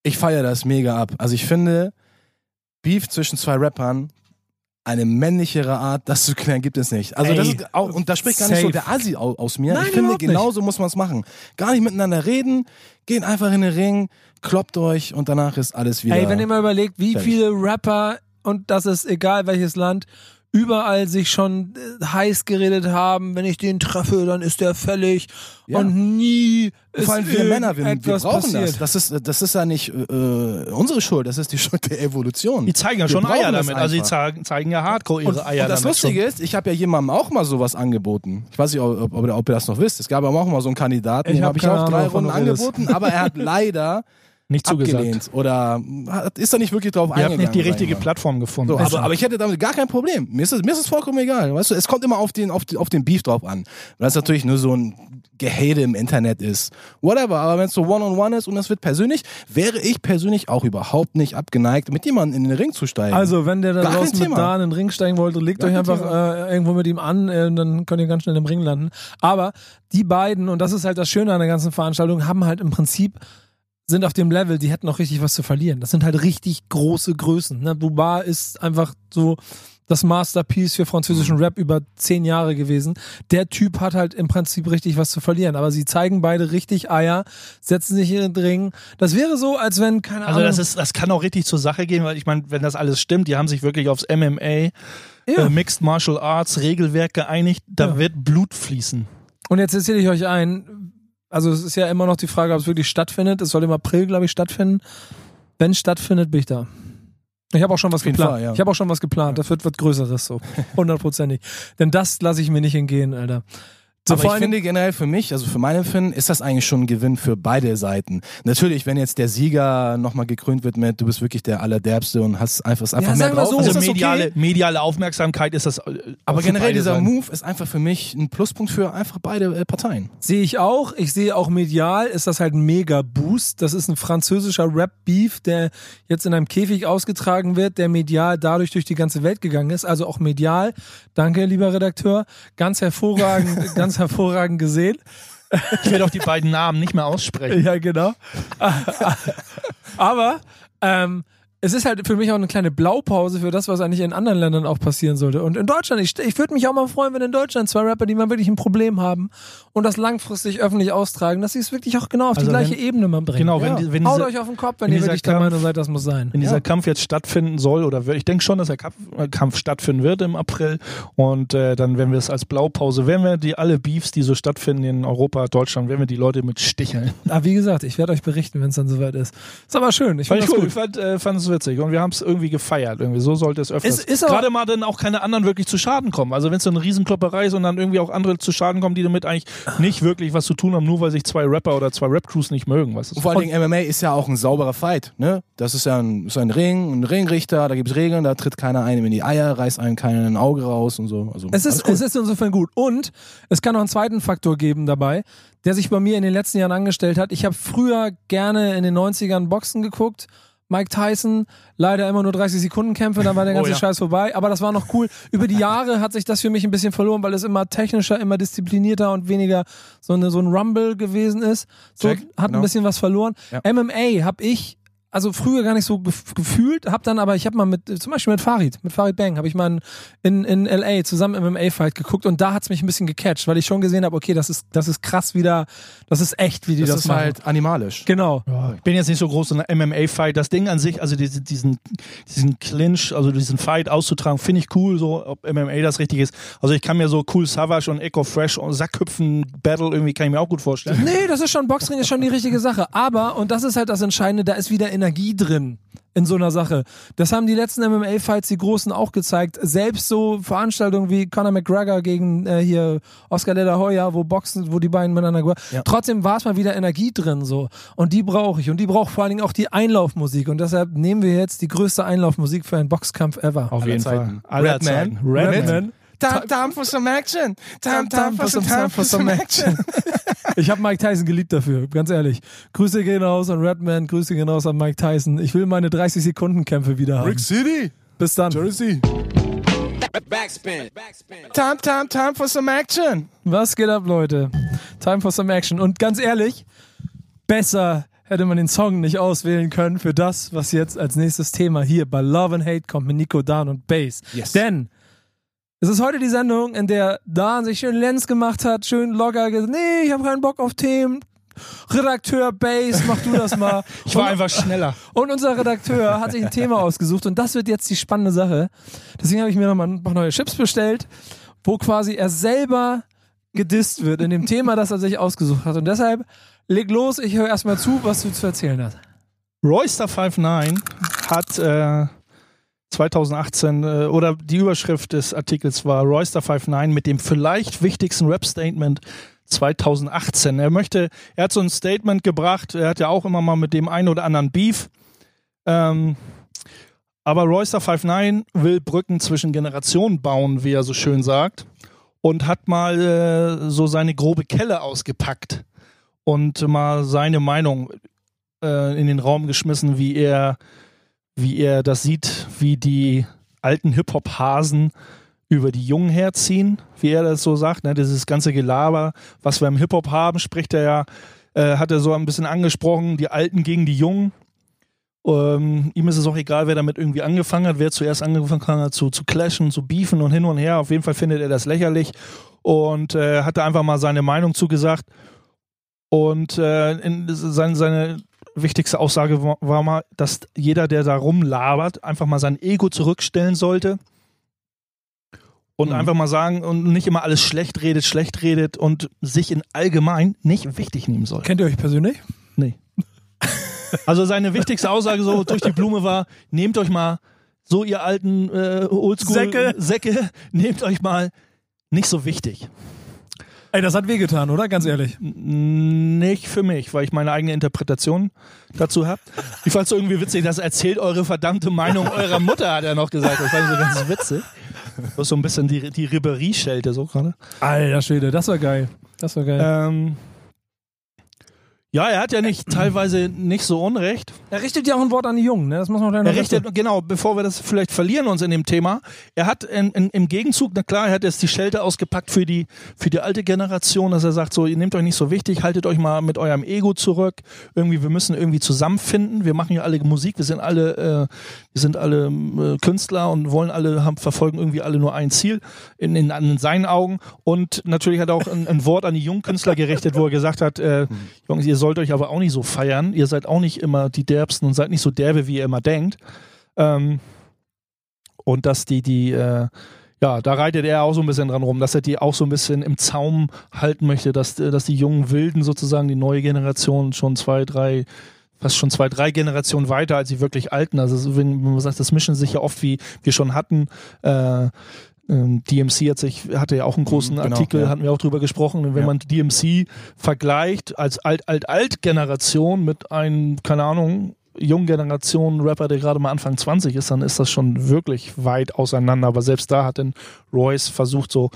Ich feiere das mega ab. Also ich finde, Beef zwischen zwei Rappern, eine männlichere Art, das zu klären, gibt es nicht. Also Ey, das ist auch, und da spricht gar nicht so safe. der Asi aus, aus mir. Nein, ich finde, genauso muss man es machen. Gar nicht miteinander reden, geht einfach in den Ring, kloppt euch und danach ist alles wieder. Ey, wenn ihr mal überlegt, wie Fertig. viele Rapper, und das ist egal welches Land, überall sich schon äh, heiß geredet haben, wenn ich den treffe, dann ist der fällig Ja. und nie ist vor allem wir Männer, wir, wir brauchen passiert. das. Das ist, das ist ja nicht äh, unsere Schuld, das ist die Schuld der Evolution. Die zeigen ja Wir schon Eier das damit. Also die zeigen, zeigen ja hardcore ihre Und, Eier und das damit. Lustige schon. ist, ich habe ja jemandem auch mal sowas angeboten. Ich weiß nicht, ob, ob, ob ihr das noch wisst. Es gab aber auch mal so einen Kandidaten, Ich dem hab habe ich keine auch drei Ahnung, Runden angeboten, aber er hat leider Nicht zugesagt. abgelehnt oder hat- ist da nicht wirklich drauf Ihr habt eingegangen. nicht die richtige. Plattform gefunden. So, Also, aber, aber ich hätte damit gar kein Problem. Mir ist es, mir ist es vollkommen egal. Weißt du, es kommt immer auf den, auf, den- auf den Beef drauf an. Weil das natürlich nur so ein Gehate im Internet ist. Whatever. Aber wenn es so One-on-One ist und es wird persönlich, wäre ich persönlich auch überhaupt nicht abgeneigt, mit jemandem in den Ring zu steigen. Also, wenn der da Gar draußen mit da in den Ring steigen wollte, legt Gar euch einfach äh, irgendwo mit ihm an, äh, dann könnt ihr ganz schnell im Ring landen. Aber die beiden, und das ist halt das Schöne an der ganzen Veranstaltung, haben halt im Prinzip sind auf dem Level, die hätten noch richtig was zu verlieren. Das sind halt richtig große Größen. Ne? Buba ist einfach so das Masterpiece für französischen Mhm. Rap über zehn Jahre gewesen. Der Typ hat halt im Prinzip richtig was zu verlieren. Aber sie zeigen beide richtig Eier, setzen sich in den Ring. Das wäre so, als wenn, keine also Ahnung. das, ist, das kann auch richtig zur Sache gehen, weil ich meine, wenn das alles stimmt, die haben sich wirklich aufs MMA, ja. äh, Mixed Martial Arts Regelwerk geeinigt, da Ja. wird Blut fließen. Und jetzt erzähle ich euch ein, also es ist ja immer noch die Frage, ob es wirklich stattfindet. Es soll im April, glaube ich, stattfinden. Wenn es stattfindet, bin ich da. Ich habe auch schon was geplant. Fall, ja. Ich habe auch schon was geplant. Das wird was Größeres so. Hundertprozentig. Denn das lasse ich mir nicht entgehen, Alter. So, Aber ich finde generell für mich, also für mein Empfinden, ist das eigentlich schon ein Gewinn für beide Seiten. Natürlich, wenn jetzt der Sieger nochmal gekrönt wird mit, du bist wirklich der Allerderbste und hast einfach, ist einfach Ja, mehr drauf. so, ist Also das okay? mediale, mediale Aufmerksamkeit ist das. äh, Aber generell dieser Seiten. Move ist einfach für mich ein Pluspunkt für einfach beide äh, Parteien. Sehe ich auch. Ich sehe auch medial ist das halt ein mega Boost. Das ist ein französischer Rap-Beef, der jetzt in einem Käfig ausgetragen wird, der medial dadurch durch die ganze Welt gegangen ist. Also auch medial. Danke, lieber Redakteur. Ganz hervorragend, ganz hervorragend gesehen. Ich werde auch die beiden Namen nicht mehr aussprechen. Ja, genau. Aber ähm, es ist halt für mich auch eine kleine Blaupause für das, was eigentlich in anderen Ländern auch passieren sollte. Und in Deutschland, ich, ich würde mich auch mal freuen, wenn in Deutschland zwei Rapper, die mal wirklich ein Problem haben und das langfristig öffentlich austragen, dass sie es wirklich auch genau auf Also die gleiche wenn- Ebene mal bringen. Genau, wenn, die, wenn, Haut diese, euch auf den Kopf, wenn wenn ihr dieser wirklich der Kampf- Meinung seid, das muss sein. wenn dieser Ja. Kampf jetzt stattfinden soll, oder ich denke schon, dass der Kampf, äh, Kampf stattfinden wird im April. Und äh, dann werden wir es als Blaupause, werden wir die alle Beefs, die so stattfinden in Europa, Deutschland, werden wir die Leute mit sticheln. Aber wie gesagt, ich werde euch berichten, wenn es dann soweit ist. Ist aber schön. Ich Fand finde ich cool, gut. ich fand, äh, fand es witzig und wir haben es irgendwie gefeiert. Irgendwie so sollte es öfters. Es ist auch- Gerade mal dann auch keine anderen wirklich zu Schaden kommen. Also wenn es so eine Riesenklopperei ist und dann irgendwie auch andere zu Schaden kommen, die damit eigentlich nicht wirklich was zu tun haben, nur weil sich zwei Rapper oder zwei Rap-Crews nicht mögen. Was Und vor allen Dingen MMA ist ja auch ein sauberer Fight. Ne? Das ist ja ein, ist ein Ring, ein Ringrichter, da gibt's Regeln, da tritt keiner einem in die Eier, reißt einem keiner ein Auge raus und so. Also, Es ist, es ist insofern gut. Und es kann noch einen zweiten Faktor geben dabei, der sich bei mir in den letzten Jahren angestellt hat. Ich habe früher gerne in den 90ern Boxen geguckt. Mike Tyson, leider immer nur 30 Sekunden Kämpfe, dann war der Oh ganze ja. Scheiß vorbei. Aber das war noch cool. Über die Jahre hat sich das für mich ein bisschen verloren, weil es immer technischer, immer disziplinierter und weniger so, eine, so ein Rumble gewesen ist. So Check, hat ein genau. bisschen was verloren. Ja. MMA habe ich also früher gar nicht so gef gefühlt, hab dann aber, ich habe mal mit, zum Beispiel mit Farid, mit Farid Bang, habe ich mal in, in LA zusammen im MMA-Fight geguckt und da hat's mich ein bisschen gecatcht, weil ich schon gesehen habe, okay, das ist, das ist krass wieder, das ist echt, wie die das, das ist machen. halt animalisch. Genau. Ja, ich bin jetzt nicht so groß in der MMA-Fight. Das Ding an sich, also diese, diesen, diesen Clinch, also diesen Fight auszutragen, finde ich cool, so ob MMA das richtig ist. Also ich kann mir so cool Savage und Echo Fresh und Sackhüpfen-Battle irgendwie kann ich mir auch gut vorstellen. Nee, das ist schon, Boxring ist schon die richtige Sache. Aber, und das ist halt das Entscheidende, da ist wieder Energie drin in so einer Sache. Das haben die letzten MMA-Fights, die Großen, auch gezeigt. Selbst so Veranstaltungen wie Conor McGregor gegen äh, hier Oscar de la Hoya, wo Boxen, wo die beiden miteinander... Ja. Trotzdem war es mal wieder Energie drin so. Und die brauche ich. Und die braucht vor allen Dingen auch die Einlaufmusik. Und deshalb nehmen wir jetzt die größte Einlaufmusik für einen Boxkampf ever. Auf Aller jeden Zeiten. Fall. Aller Redman. Redman. Redman. Time, time for some action. Time, time for some, time for some action. Ich habe Mike Tyson geliebt dafür, ganz ehrlich. Grüße gehen raus an Redman, Grüße gehen raus an Mike Tyson. Ich will meine 30-Sekunden-Kämpfe wieder haben. City. Bis dann. Jersey. Backspin. Backspin. Time, time, time for some action. Was geht ab, Leute? Time for some action. Und ganz ehrlich, besser hätte man den Song nicht auswählen können für das, was jetzt als nächstes Thema hier bei Love and Hate kommt mit Nico Dan und Bass. Yes. Denn es ist heute die Sendung, in der Dan sich schön Lenz gemacht hat, schön locker gesagt, nee, ich habe keinen Bock auf Themen. Redakteur Bass, mach du das mal. Ich war einfach schneller. Und unser Redakteur hat sich ein Thema ausgesucht und das wird jetzt die spannende Sache. Deswegen habe ich mir nochmal ein paar neue Chips bestellt, wo quasi er selber gedisst wird in dem Thema, das er sich ausgesucht hat. Und deshalb leg los, ich höre erstmal zu, was du zu erzählen hast. Royster 59 hat äh, 2018 äh, oder die Überschrift des Artikels war Royster 59 mit dem vielleicht wichtigsten Rap-Statement 2018. Er möchte, er hat so ein Statement gebracht, er hat ja auch immer mal mit dem einen oder anderen Beef. Ähm, aber Royster 59 will Brücken zwischen Generationen bauen, wie er so schön sagt, und hat mal äh, so seine grobe Kelle ausgepackt und mal seine Meinung äh, in den Raum geschmissen, wie er, wie er das sieht, wie die alten Hip-Hop-Hasen über die Jungen herziehen, wie er das so sagt. Ne? Dieses ganze Gelaber, was wir im Hip-Hop haben, spricht er ja, äh, hat er so ein bisschen angesprochen, die Alten gegen die Jungen. Ähm, ihm ist es auch egal, wer damit irgendwie angefangen hat, wer zuerst angefangen hat zu, zu clashen, zu beefen und hin und her. Auf jeden Fall findet er das lächerlich und äh, hat da einfach mal seine Meinung zugesagt. Und äh, in, seine, seine wichtigste Aussage war, war mal, dass jeder, der da rumlabert, einfach mal sein Ego zurückstellen sollte und Mhm. einfach mal sagen und nicht immer alles schlecht redet, schlecht redet und sich in allgemein nicht wichtig nehmen soll. Kennt ihr euch persönlich? Nee. Also seine wichtigste Aussage so durch die Blume war, nehmt euch mal, so ihr alten äh, Oldschool Säcke. Säcke, nehmt euch mal nicht so wichtig. Ey, das hat wehgetan, oder? Ganz ehrlich. Nicht für mich, weil ich meine eigene Interpretation dazu habe. Ich fand es irgendwie witzig, das erzählt eure verdammte Meinung eurer Mutter, hat er noch gesagt. Das fand ich so ganz witzig. Das ist so ein bisschen die, die Ribéry-Schelte so gerade. Alter Schwede, das war geil. Das war geil. Ähm, ja, er hat ja nicht teilweise nicht so unrecht. er richtet ja auch ein Wort an die Jungen, ne? Das muss man noch Er richtet, genau, bevor wir das vielleicht verlieren uns in dem Thema, er hat in, in, im Gegenzug, na klar, er hat jetzt die Schelte ausgepackt für die, für die alte Generation, dass er sagt, so, ihr nehmt euch nicht so wichtig, haltet euch mal mit eurem Ego zurück. Irgendwie, wir müssen irgendwie zusammenfinden. Wir machen ja alle Musik, wir sind alle, äh, wir sind alle äh, Künstler und wollen alle, haben, verfolgen irgendwie alle nur ein Ziel in, in, in seinen Augen. Und natürlich hat er auch ein, ein Wort an die jungen Künstler gerichtet, wo er gesagt hat, äh, Jungs, ihr sollt euch aber auch nicht so feiern. Ihr seid auch nicht immer die Derbsten und seid nicht so derbe, wie ihr immer denkt. Ähm, und dass die, die, äh, ja, da reitet er auch so ein bisschen dran rum, dass er die auch so ein bisschen im Zaum halten möchte, dass, dass die jungen Wilden sozusagen, die neue Generation schon zwei, drei, fast schon zwei, drei Generationen weiter als die wirklich Alten. Also wenn man sagt, das mischen sich ja oft, wie wir schon hatten, äh, DMC hat sich, hatte ja auch einen großen Mhm, genau, Artikel, ja. hatten wir auch drüber gesprochen. Und wenn Ja. man DMC vergleicht als Alt-Alt-Alt-Generation mit einem, keine Ahnung, jungen Generation Rapper, der gerade mal Anfang 20 ist, dann ist das schon wirklich weit auseinander. Aber selbst da hat dann Royce versucht, so,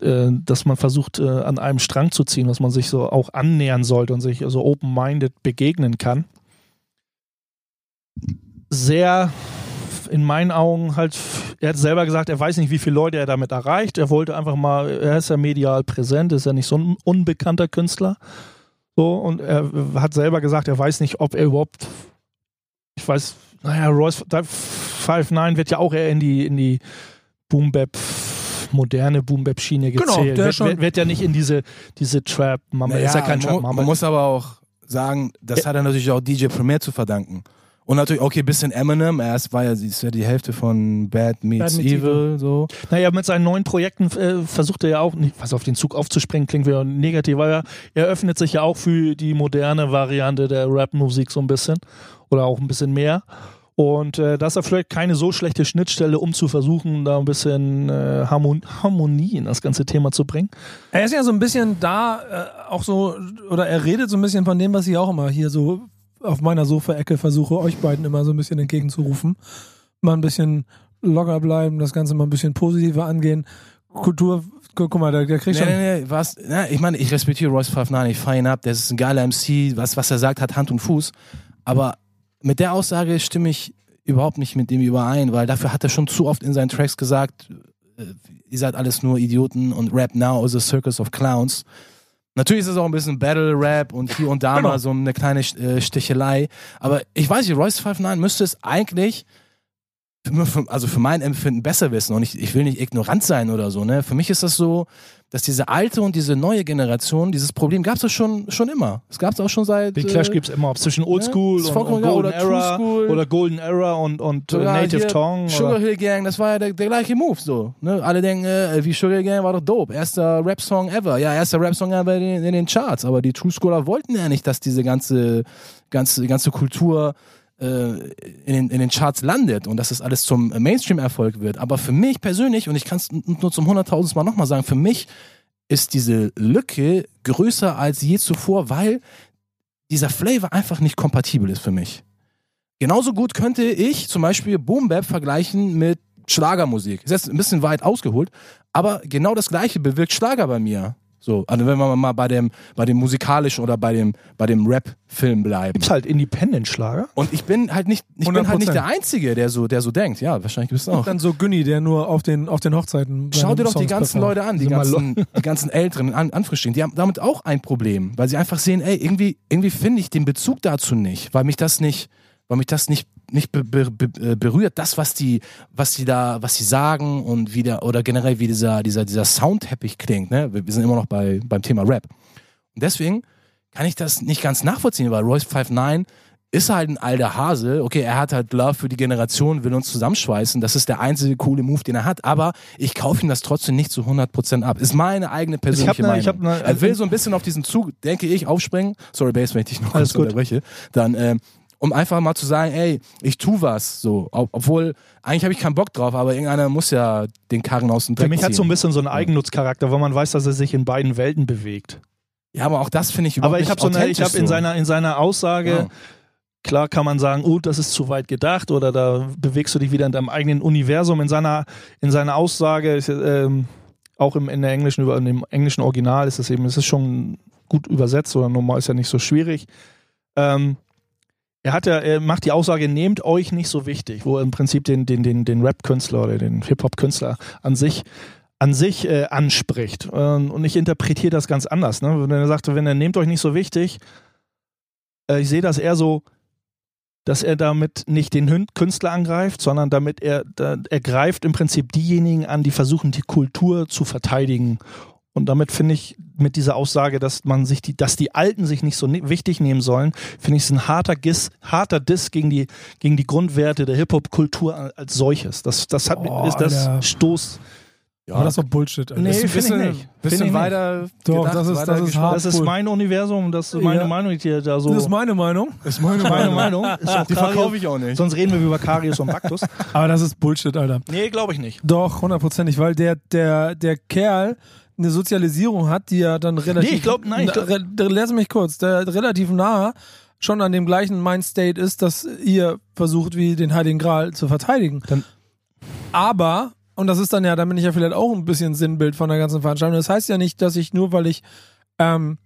äh, dass man versucht, äh, an einem Strang zu ziehen, dass man sich so auch annähern sollte und sich so open-minded begegnen kann. Sehr in meinen Augen halt, er hat selber gesagt, er weiß nicht, wie viele Leute er damit erreicht. Er wollte einfach mal, er ist ja medial präsent, ist ja nicht so ein unbekannter Künstler. So, und er hat selber gesagt, er weiß nicht, ob er überhaupt, ich weiß, naja, Royce 5-9 wird ja auch eher in die, in die Boom-Bap, moderne Boom-Bap-Schiene Genau, gezählt. der wird, schon- wird, wird ja nicht in diese, diese Trap, man ist ja kein man, Trap, mu- man muss aber auch sagen, das hat er natürlich auch DJ Premier zu verdanken. Und natürlich, okay, bisschen Eminem, erst war ja, ist ja die Hälfte von Bad Meets, Bad Meets Evil, so. Naja, mit seinen neuen Projekten äh, versucht er ja auch, nicht, was auf den Zug aufzuspringen, klingt wieder negativ, weil er, er öffnet sich ja auch für die moderne Variante der Rap-Musik so ein bisschen oder auch ein bisschen mehr. Und äh, das ist ja vielleicht keine so schlechte Schnittstelle, um zu versuchen, da ein bisschen äh, Harmon Harmonie in das ganze Thema zu bringen. Er ist ja so ein bisschen da, äh, auch so, oder er redet so ein bisschen von dem, was ich auch immer hier so auf meiner Sofaecke versuche, euch beiden immer so ein bisschen entgegenzurufen. Mal ein bisschen locker bleiben, das Ganze mal ein bisschen positiver angehen. Kultur, gu- guck mal, der, der kriegt Nee, schon. nee, nee, was, na, ich meine, ich respektiere Royce 59, ich feiere ihn ab, der ist ein geiler MC, was, was er sagt, hat Hand und Fuß. Aber mit der Aussage stimme ich überhaupt nicht mit dem überein, weil dafür hat er schon zu oft in seinen Tracks gesagt, äh, ihr seid alles nur Idioten und Rap now is a circus of clowns. Natürlich ist es auch ein bisschen Battle-Rap und hier und da Genau. mal so eine kleine äh, Stichelei. Aber ich weiß nicht, Royce 59 müsste es eigentlich, also für mein Empfinden, besser wissen. Und ich, ich will nicht ignorant sein oder so. Ne? Für mich ist das so, dass diese alte und diese neue Generation, dieses Problem gab es schon, schon immer. Es gab es auch schon seit. Den Clash äh, gibt es immer, ob zwischen Oldschool und, vollkommen und egal, Golden oder Era School. oder Golden Era und, und äh, Native Tongue. Sugar Hill Gang, das war ja der, der gleiche Move so. Ne? Alle denken, äh, wie Sugar Hill Gang war doch dope. Erster Rap-Song ever. Ja, erster Rap-Song ever in, den- in den Charts. Aber die True Scholar wollten ja nicht, dass diese ganze, ganze, ganze Kultur in, den, in den Charts landet und dass das alles zum Mainstream-Erfolg wird. Aber für mich persönlich, und ich kann es nur zum hunderttausendsten Mal nochmal sagen, für mich ist diese Lücke größer als je zuvor, weil dieser Flavor einfach nicht kompatibel ist für mich. Genauso gut könnte ich zum Beispiel Boom Bap vergleichen mit Schlagermusik. Ist jetzt ein bisschen weit ausgeholt, aber genau das Gleiche bewirkt Schlager bei mir. So, also wenn wir mal bei dem, bei dem musikalischen oder bei dem, bei dem Rap-Film bleiben. gibt's halt Independent-Schlager. Und ich bin halt nicht, ich bin halt nicht 100%. der Einzige, der so, der so denkt. Ja, wahrscheinlich bist du auch. Dann so Günni, der nur auf den, auf den Hochzeiten. Schau dir doch die Songs ganzen performt. Leute an, die ganzen, die ganzen Älteren, an, Anfrischling, die haben damit auch ein Problem, weil sie einfach sehen, ey, irgendwie, irgendwie finde ich den Bezug dazu nicht, weil mich das nicht, weil mich das nicht, nicht be, be, be, äh, berührt, das, was die, was die da, was sie sagen und wie der, oder generell wie dieser, dieser, dieser Soundteppich klingt, ne? Wir wir sind immer noch bei, beim Thema Rap. Und deswegen kann ich das nicht ganz nachvollziehen, weil Royce 59 ist halt ein alter Hase. Okay, er hat halt Love für die Generation, will uns zusammenschweißen. Das ist der einzige coole Move, den er hat. Aber ich kaufe ihm das trotzdem nicht zu 100% ab. Ist meine eigene persönliche ne- Meinung. ne- er will so ein bisschen auf diesen Zug, denke ich, aufspringen. Sorry, Base, wenn ich dich noch Alles unterbreche. Dann, ähm, um einfach mal zu sagen, ey, ich tu was, so, Ob- obwohl eigentlich habe ich keinen Bock drauf, aber irgendeiner muss ja den Karren aus dem Für Dreck mich hat so ein bisschen so einen Eigennutzcharakter, weil man weiß, dass er sich in beiden Welten bewegt. Ja, aber auch das finde ich überhaupt Aber ich nicht habe so eine, ich habe in so. seiner in seiner Aussage Ja. klar kann man sagen, oh, das ist zu weit gedacht oder da bewegst du dich wieder in deinem eigenen Universum. In seiner in seiner Aussage ist, ähm, auch im in der englischen über in dem englischen Original ist es eben, es ist schon gut übersetzt oder normal ist ja nicht so schwierig. Ähm, er hat ja, er macht die Aussage, nehmt euch nicht so wichtig, wo er im Prinzip den, den, den, den Rap-Künstler oder den Hip-Hop-Künstler an sich an sich äh, anspricht. Und ich interpretiere das ganz anders. Ne? Wenn er sagte, wenn er nehmt euch nicht so wichtig, äh, ich sehe das eher so, dass er damit nicht den Künstler angreift, sondern damit er, da, er greift im Prinzip diejenigen an, die versuchen, die Kultur zu verteidigen. Und damit finde ich mit dieser Aussage, dass man sich die, dass die Alten sich nicht so ne wichtig nehmen sollen, finde ich es ein harter Giss, harter Diss gegen die, gegen die Grundwerte der Hip-Hop-Kultur als solches. Das, das hat mir, ist das Alter. Stoß. Aber das ist doch Bullshit, Alter. Nee, finde ich bisschen, nicht. bisschen Finde ich weiter Doch, gedacht, das ist- weiter das ist hart. Das ist cool. mein Universum, das ist meine Ja. Meinung, die da so. Das ist meine Meinung. ist meine meine Meinung. Ist Die verkaufe ich auch nicht. Sonst reden wir über Karius und Baktus. Aber das ist Bullshit, Alter. Nee, glaube ich nicht. Doch, hundertprozentig, weil der, der, der Kerl eine Sozialisierung hat, die ja dann relativ. Nee, ich glaub- nein, ich glaub- Re- Lass mich kurz, der relativ nah schon an dem gleichen Mindstate ist, dass ihr versucht, wie den Heiligen Gral zu verteidigen. Dann- Aber, und das ist dann ja, da bin ich ja vielleicht auch ein bisschen Sinnbild von der ganzen Veranstaltung. Das heißt ja nicht, dass ich nur, weil ich ähm,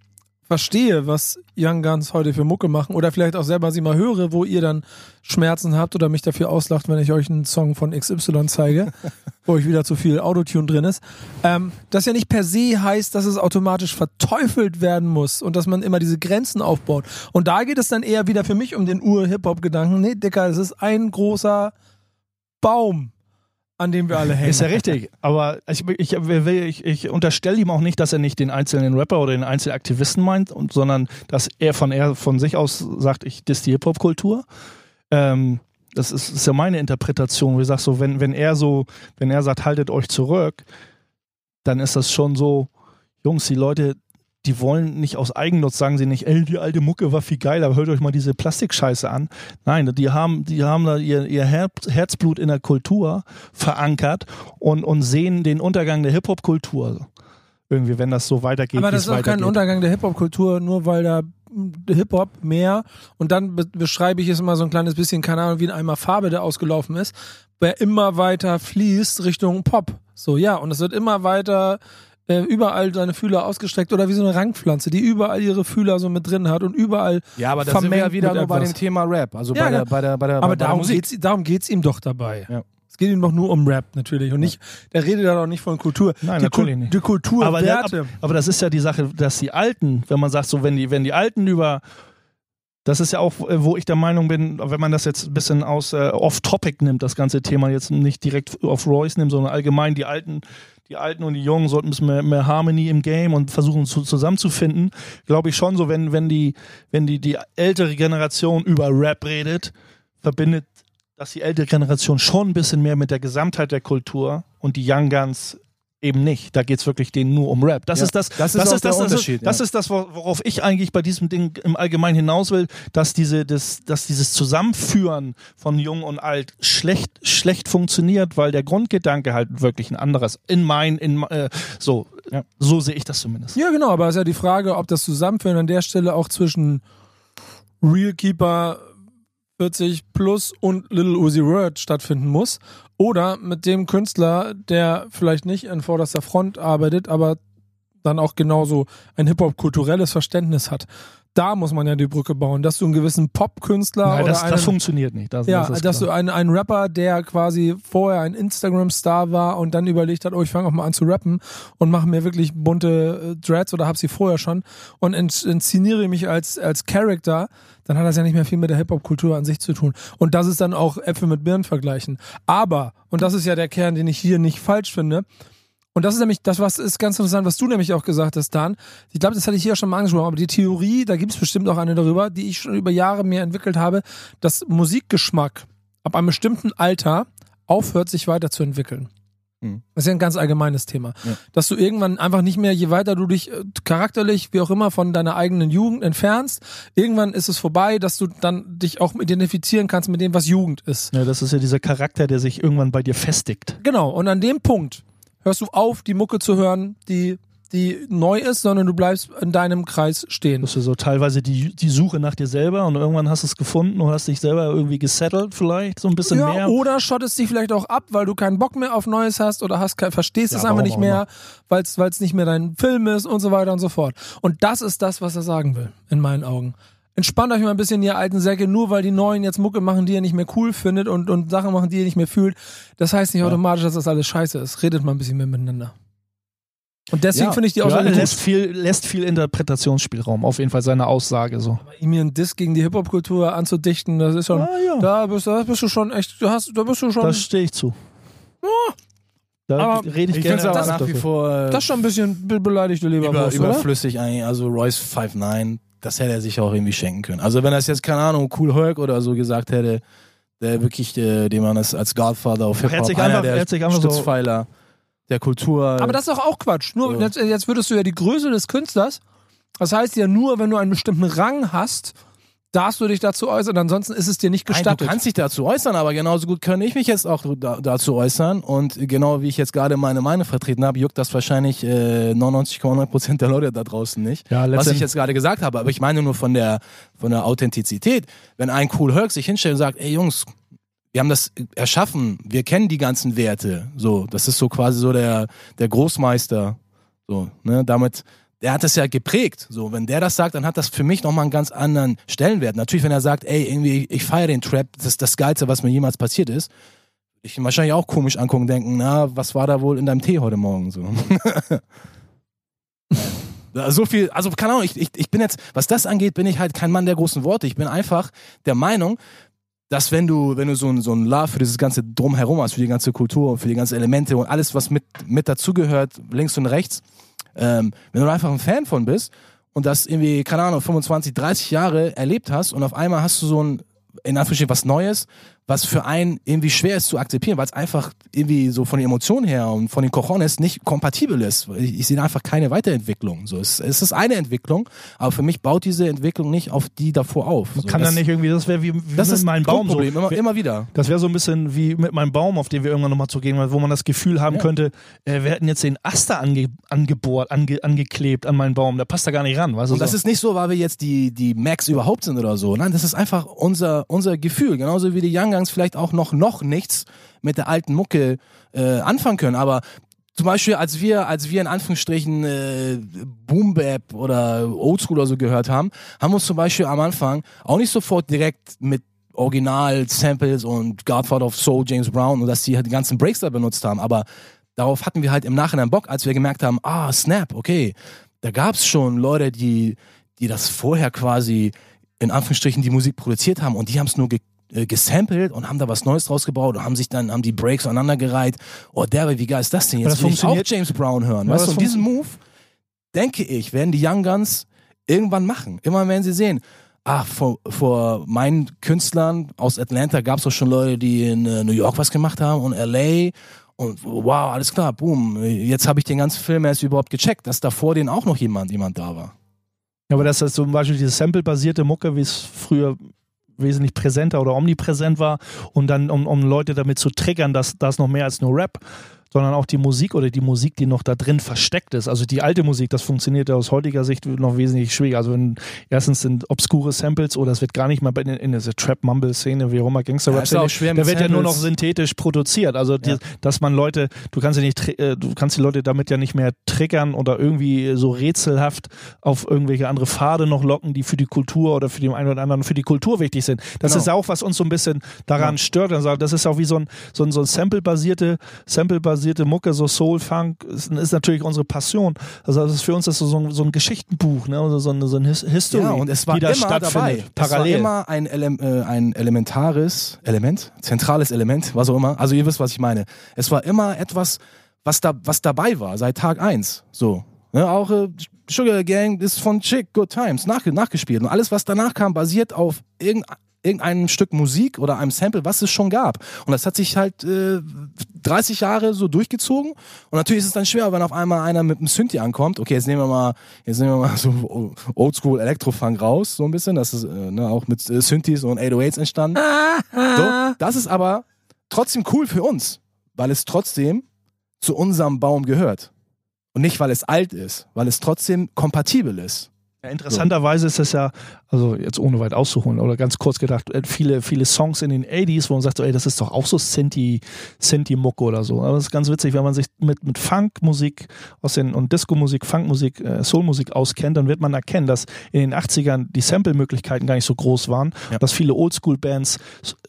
verstehe, was Young Guns heute für Mucke machen oder vielleicht auch selber sie mal höre, wo ihr dann Schmerzen habt oder mich dafür auslacht, wenn ich euch einen Song von XY zeige, wo ich wieder zu viel Autotune drin ist. Ähm, das ja nicht per se heißt, dass es automatisch verteufelt werden muss und dass man immer diese Grenzen aufbaut. Und da geht es dann eher wieder für mich um den Ur-Hip-Hop-Gedanken. Nee, Dicker, es ist ein großer Baum, an dem wir alle hängen. Ist ja richtig. Aber ich, ich, ich, ich unterstelle ihm auch nicht, dass er nicht den einzelnen Rapper oder den einzelnen Aktivisten meint, und, sondern dass er von, er von sich aus sagt, ich diss die Hip-Hop-Kultur. Ähm, das ist, ist ja meine Interpretation. Wie gesagt, so, wenn, wenn er so, wenn er sagt, haltet euch zurück, dann ist das schon so, Jungs, die Leute, die wollen nicht aus Eigennutz, sagen sie nicht, ey, die alte Mucke war viel geiler, hört euch mal diese Plastikscheiße an. Nein, die haben, die haben da ihr, ihr Herz, Herzblut in der Kultur verankert und, und sehen den Untergang der Hip-Hop-Kultur. Irgendwie, wenn das so weitergeht. Aber das ist auch kein. Untergang der Hip-Hop-Kultur, nur weil da Hip-Hop mehr und dann be beschreibe ich es immer so ein kleines bisschen, keine Ahnung, wie ein Eimer Farbe, der ausgelaufen ist, der immer weiter fließt Richtung Pop. So, ja, und es wird immer weiter äh, überall seine Fühler ausgestreckt oder wie so eine Rangpflanze, die überall ihre Fühler so mit drin hat und überall. Ja, aber da sind wir ja wieder nur bei dem Thema Rap. Also Ja, bei, der, bei der, bei der, Aber bei der darum Musik. geht's, darum geht's ihm doch dabei. Ja. Es geht ihm doch nur um Rap natürlich und nicht, der redet ja doch nicht von Kultur. Nein, die natürlich Kul- nicht. Die Kultur, aber, der, Werte. ab, aber das ist ja die Sache, dass die Alten, wenn man sagt, so, wenn die, wenn die Alten über das ist ja auch, äh, wo ich der Meinung bin, wenn man das jetzt ein bisschen aus äh, off-topic nimmt, das ganze Thema jetzt nicht direkt auf Royce nimmt, sondern allgemein die Alten, die Alten und die Jungen sollten ein bisschen mehr, mehr Harmony im Game und versuchen zu, zusammenzufinden. Glaube ich schon so, wenn, wenn die, wenn die, die ältere Generation über Rap redet, verbindet das die ältere Generation schon ein bisschen mehr mit der Gesamtheit der Kultur und die Young Guns eben nicht. Da geht es wirklich denen nur um Rap. Das Ja, ist das, das ist das, der das, das, Unterschied, das ist das, wor- worauf ich eigentlich bei diesem Ding im Allgemeinen hinaus will, dass diese, das, dass dieses Zusammenführen von Jung und Alt schlecht, schlecht funktioniert, weil der Grundgedanke halt wirklich ein anderes. In mein, in äh, so, Ja. so sehe ich das zumindest. Ja, genau, aber es ist ja die Frage, ob das Zusammenführen an der Stelle auch zwischen Real Keeper 40 plus und Little Uzi Word stattfinden muss oder mit dem Künstler, der vielleicht nicht in vorderster Front arbeitet, aber dann auch genauso ein Hip-Hop-kulturelles Verständnis hat. Da muss man ja die Brücke bauen, dass du einen gewissen Pop-Künstler Nein, oder das, einen, das funktioniert nicht. Das, ja, das dass du einen, einen Rapper, der quasi vorher ein Instagram-Star war und dann überlegt hat, oh, ich fange auch mal an zu rappen und mache mir wirklich bunte äh, Dreads oder hab sie vorher schon und ins- inszeniere mich als, als Character, dann hat das ja nicht mehr viel mit der Hip-Hop-Kultur an sich zu tun. Und das ist dann auch Äpfel mit Birnen vergleichen. Aber, und das ist ja der Kern, den ich hier nicht falsch finde, und das ist nämlich, das was ist ganz interessant, was du nämlich auch gesagt hast, Dan. Ich glaube, das hatte ich hier schon mal angesprochen, aber die Theorie, da gibt es bestimmt auch eine darüber, die ich schon über Jahre mir entwickelt habe, dass Musikgeschmack ab einem bestimmten Alter aufhört, sich weiterzuentwickeln. Mhm. Das ist ja ein ganz allgemeines Thema. Ja. Dass du irgendwann einfach nicht mehr, je weiter du dich äh, charakterlich, wie auch immer, von deiner eigenen Jugend entfernst, irgendwann ist es vorbei, dass du dann dich auch identifizieren kannst mit dem, was Jugend ist. Ja, das ist ja dieser Charakter, der sich irgendwann bei dir festigt. Genau, und an dem Punkt hörst du auf, die Mucke zu hören, die, die neu ist, sondern du bleibst in deinem Kreis stehen. Das ist so teilweise die, die Suche nach dir selber und irgendwann hast du es gefunden und hast dich selber irgendwie gesettelt vielleicht, so ein bisschen Ja, mehr. oder schottest dich vielleicht auch ab, weil du keinen Bock mehr auf Neues hast oder hast kein, verstehst Ja, es einfach nicht mehr, weil es nicht mehr dein Film ist und so weiter und so fort. Und das ist das, was er sagen will, in meinen Augen. Entspannt euch mal ein bisschen, ihr alten Säcke, nur weil die Neuen jetzt Mucke machen, die ihr nicht mehr cool findet und, und Sachen machen, die ihr nicht mehr fühlt. Das heißt nicht automatisch, dass das alles scheiße ist. Redet mal ein bisschen mehr miteinander. Und deswegen Ja, finde ich die ja, Aussage er gut. lässt viel, lässt viel Interpretationsspielraum, auf jeden Fall seine Aussage so. ihm hier einen Diss gegen die Hip-Hop-Kultur anzudichten, das ist schon, Ah, ja. da, bist, da bist du schon echt, du hast, da bist du schon, Da stehe ich zu. Da Aber rede ich, Ich gerne aber ernsthaft nach wie vor äh, das ist schon ein bisschen be beleidigte über, Leberwurst, oder? überflüssig eigentlich. Also Royce 5'9, das hätte er sich auch irgendwie schenken können. Also wenn er es jetzt, keine Ahnung, Cool Herc oder so gesagt hätte, der wirklich, äh, den man als, als Godfather auf Hip-Hop, einer einfach- der er einfach so- Stützpfeiler der Kultur. Aber das ist doch auch Quatsch. Nur So. jetzt, jetzt würdest du ja die Größe des Künstlers, das heißt ja nur, wenn du einen bestimmten Rang hast, darfst du dich dazu äußern, ansonsten ist es dir nicht Nein, gestattet. du kannst dich dazu äußern, aber genauso gut kann ich mich jetzt auch da, dazu äußern. Und genau wie ich jetzt gerade meine Meinung vertreten habe, juckt das wahrscheinlich äh, 99,9% der Leute da draußen nicht. Ja, was ich jetzt gerade gesagt habe. Aber ich meine nur von der, von der Authentizität. Wenn ein Cool Herc sich hinstellt und sagt, ey Jungs, wir haben das erschaffen, wir kennen die ganzen Werte. So, das ist so quasi so der, der Großmeister. So, ne, damit, der hat das ja geprägt. So, wenn der das sagt, dann hat das für mich nochmal einen ganz anderen Stellenwert. Natürlich, wenn er sagt, ey, irgendwie, ich feiere den Trap, das ist das Geilste, was mir jemals passiert ist. Ich ihn wahrscheinlich auch komisch angucken denken, na, was war da wohl in deinem Tee heute Morgen? So. So viel, also keine Ahnung, ich, ich, ich bin jetzt, was das angeht, bin ich halt kein Mann der großen Worte. Ich bin einfach der Meinung, dass wenn du, wenn du so ein, so ein Love für dieses ganze Drumherum hast, für die ganze Kultur, für die ganzen Elemente und alles, was mit, mit dazugehört, links und rechts, ähm, wenn du einfach ein Fan von bist und das irgendwie, keine Ahnung, 25, 30 Jahre erlebt hast und auf einmal hast du so ein, in Anführungsstrichen, was Neues, was für einen irgendwie schwer ist zu akzeptieren, weil es einfach irgendwie so von den Emotionen her und von den Cojones nicht kompatibel ist. Ich, ich sehe einfach keine Weiterentwicklung. So, es, es ist eine Entwicklung, aber für mich baut diese Entwicklung nicht auf die davor auf. So, Kann das, dann nicht irgendwie, das wäre wie, wie das mit ist meinem ein Baum so. Immer, immer wieder. Das wäre so ein bisschen wie mit meinem Baum, auf den wir irgendwann nochmal zugehen, wo man das Gefühl haben Ja. könnte, äh, wir hätten jetzt den Aster ange, angebohrt, ange, angeklebt an meinen Baum. Der passt da gar nicht ran. Weißt du, Und das so. ist nicht so, weil wir jetzt die, die Max überhaupt sind oder so. Nein, das ist einfach unser, unser Gefühl. Genauso wie die Young Guns vielleicht auch noch, noch nichts mit der alten Mucke äh, anfangen können. Aber zum Beispiel, als wir, als wir in Anführungsstrichen äh, Boom Bap oder Oldschool oder so gehört haben, haben wir uns zum Beispiel am Anfang auch nicht sofort direkt mit Original-Samples und Godfather of Soul, James Brown und dass die halt die ganzen Breaks da benutzt haben. Aber darauf hatten wir halt im Nachhinein Bock, als wir gemerkt haben, ah, Snap, okay, da gab's schon Leute, die, die das vorher quasi in Anführungsstrichen die Musik produziert haben und die haben es nur ge äh, gesampelt und haben da was Neues draus gebaut und haben sich dann, haben die Breaks aneinandergereiht. Oh, der, wie geil ist das denn? Jetzt das will ich auch funktioniert- James Brown hören. Ja, weißt du, diesen Move, denke ich, werden die Young Guns irgendwann machen. Immer werden sie sehen. Ach, vor, vor meinen Künstlern aus Atlanta gab es doch schon Leute, die in äh, New York was gemacht haben und LA und wow, alles klar, boom. Jetzt habe ich den ganzen Film erst überhaupt gecheckt, dass davor den auch noch jemand, jemand da war. Ja, aber dass das zum Beispiel diese Sample-basierte Mucke, wie es früher wesentlich präsenter oder omnipräsent war. Und dann, um, um Leute damit zu triggern, dass das noch mehr als nur Rap, sondern auch die Musik oder die Musik, die noch da drin versteckt ist. Also die alte Musik, das funktioniert ja aus heutiger Sicht noch wesentlich schwieriger. Also wenn, erstens sind obskure Samples oder es wird gar nicht mal bei- in, in dieser Trap-Mumble-Szene, wie auch immer, gangster Ja, da wird ja nur noch synthetisch produziert. Also die, Ja. dass man Leute, du kannst ja nicht, äh, du kannst die Leute damit ja nicht mehr triggern oder irgendwie so rätselhaft auf irgendwelche andere Pfade noch locken, die für die Kultur oder für den einen oder anderen für die Kultur wichtig sind. Das Genau. ist auch, was uns so ein bisschen daran Genau. stört. Also das ist auch wie so ein, so ein, so ein Sample-basierte, Sample-basierte Mucke, so Soul, Funk, ist, ist natürlich unsere Passion. Also das ist für uns das ist so ein, so ein Geschichtenbuch, ne? Also so eine, so eine His History, Ja, und es war immer dabei. parallel. Es war immer ein, Ele äh, ein elementares Element, zentrales Element, was auch immer. Also ihr wisst, was ich meine. Es war immer etwas, was da, was dabei war, seit Tag eins. So. Ne, auch äh, Sugar Gang ist von Chick, Good Times, nach, nachgespielt. Und alles, was danach kam, basiert auf irgendein irgendeinem Stück Musik oder einem Sample, was es schon gab. Und das hat sich halt äh, 30 Jahre so durchgezogen. Und natürlich ist es dann schwer, wenn auf einmal einer mit einem Synthi ankommt. Okay, jetzt nehmen wir mal, jetzt nehmen wir mal so Oldschool Elektrofunk raus, so ein bisschen. Das ist äh, ne, auch mit äh, Synthes und 808s entstanden. So, das ist aber trotzdem cool für uns, weil es trotzdem zu unserem Baum gehört. Und nicht, weil es alt ist, weil es trotzdem kompatibel ist. Ja, interessanterweise ist das ja, also jetzt ohne weit auszuholen oder ganz kurz gedacht, äh, viele, viele Songs in den 80s, wo man sagt, so, ey, das ist doch auch so Sinti, Sinti-Mucke oder so. Aber das ist ganz witzig, wenn man sich mit, mit Funkmusik aus den, und Disco-Musik, Funkmusik, äh, Soul-Musik auskennt, dann wird man erkennen, dass in den 80ern die Sample-Möglichkeiten gar nicht so groß waren, Ja. dass viele Oldschool-Bands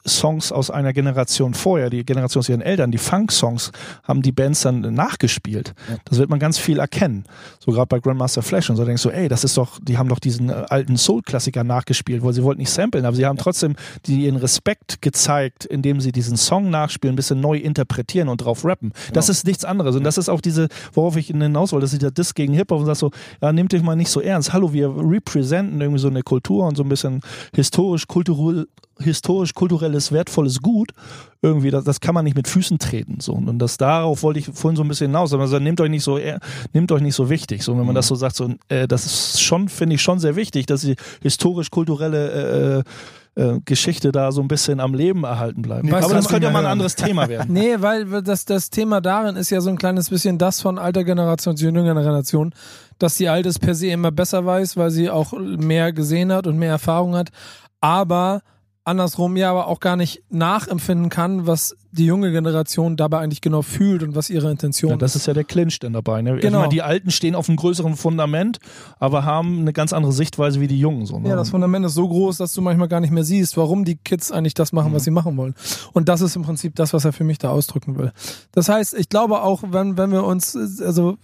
Songs aus einer Generation vorher, die Generation aus ihren Eltern, die Funk-Songs, haben die Bands dann nachgespielt. Das wird man ganz viel erkennen. So gerade bei Grandmaster Flash und so denkst du, ey, das ist doch, die haben doch diesen äh, alten Soul-Klassiker nachgespielt, weil sie wollten nicht samplen, aber sie haben trotzdem die, ihren Respekt gezeigt, indem sie diesen Song nachspielen, ein bisschen neu interpretieren und drauf rappen. Das ist nichts anderes. Und das ist auch diese, worauf ich hinaus wollte, dass dieser Diss gegen Hip-Hop und sagst so, ja, nehmt euch mal nicht so ernst. Hallo, wir representen irgendwie so eine Kultur und so ein bisschen historisch, kulturell, historisch, kulturelles, wertvolles Gut. Irgendwie, das, das kann man nicht mit Füßen treten. So. Und das darauf wollte ich vorhin so ein bisschen hinaus. Aber also, nehmt euch nicht so, nehmt euch nicht so wichtig. So, wenn man das so sagt, so, äh, das ist schon, finde ich schon sehr wichtig, dass die historisch-kulturelle äh, äh, Geschichte da so ein bisschen am Leben erhalten bleibt. Weißt Aber das könnte ja mal ein anderes Thema werden. Nee, weil das, das Thema darin ist ja so ein kleines bisschen das von alter Generation zu jüngerer Generation, dass die alte es per se immer besser weiß, weil sie auch mehr gesehen hat und mehr Erfahrung hat, aber andersrum ja aber auch gar nicht nachempfinden kann, was die junge Generation dabei eigentlich genau fühlt und was ihre Intention Ja, das ist ja der Clinch dann dabei. Ne? Genau. Ich meine, die Alten stehen auf einem größeren Fundament, aber haben eine ganz andere Sichtweise wie die Jungen. So, ne? Ja, das Fundament ist so groß, dass du manchmal gar nicht mehr siehst, warum die Kids eigentlich das machen, was sie machen wollen. Und das ist im Prinzip das, was er für mich da ausdrücken will. Das heißt, ich glaube auch, wenn, wenn wir uns, also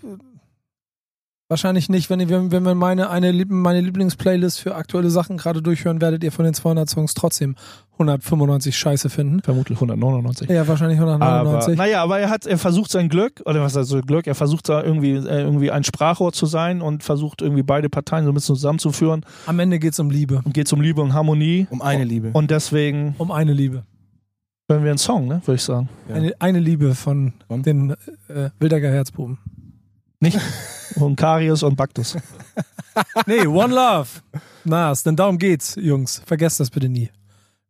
wahrscheinlich nicht, wenn, ihr- wenn, wenn wir meine, eine, meine Lieblingsplaylist für aktuelle Sachen gerade durchhören, werdet ihr von den 200 Songs trotzdem 195 Scheiße finden. Vermutlich 199. Ja, wahrscheinlich Aber, 199. naja, aber er hat, er versucht sein Glück, oder was heißt so Glück, er versucht da irgendwie, äh, irgendwie ein Sprachrohr zu sein und versucht irgendwie beide Parteien so ein bisschen zusammenzuführen Am Ende geht's um Liebe. und geht um Liebe und Harmonie. Um eine Liebe. Und deswegen Um eine Liebe. hören wir einen Song, ne, würde ich sagen. Ja. Eine, eine Liebe von Von? den äh, Wildecker Herzbuben. Nicht? Und Karius und Baktus. Nee, One Love. Nas, denn darum geht's, Jungs. Vergesst das bitte nie.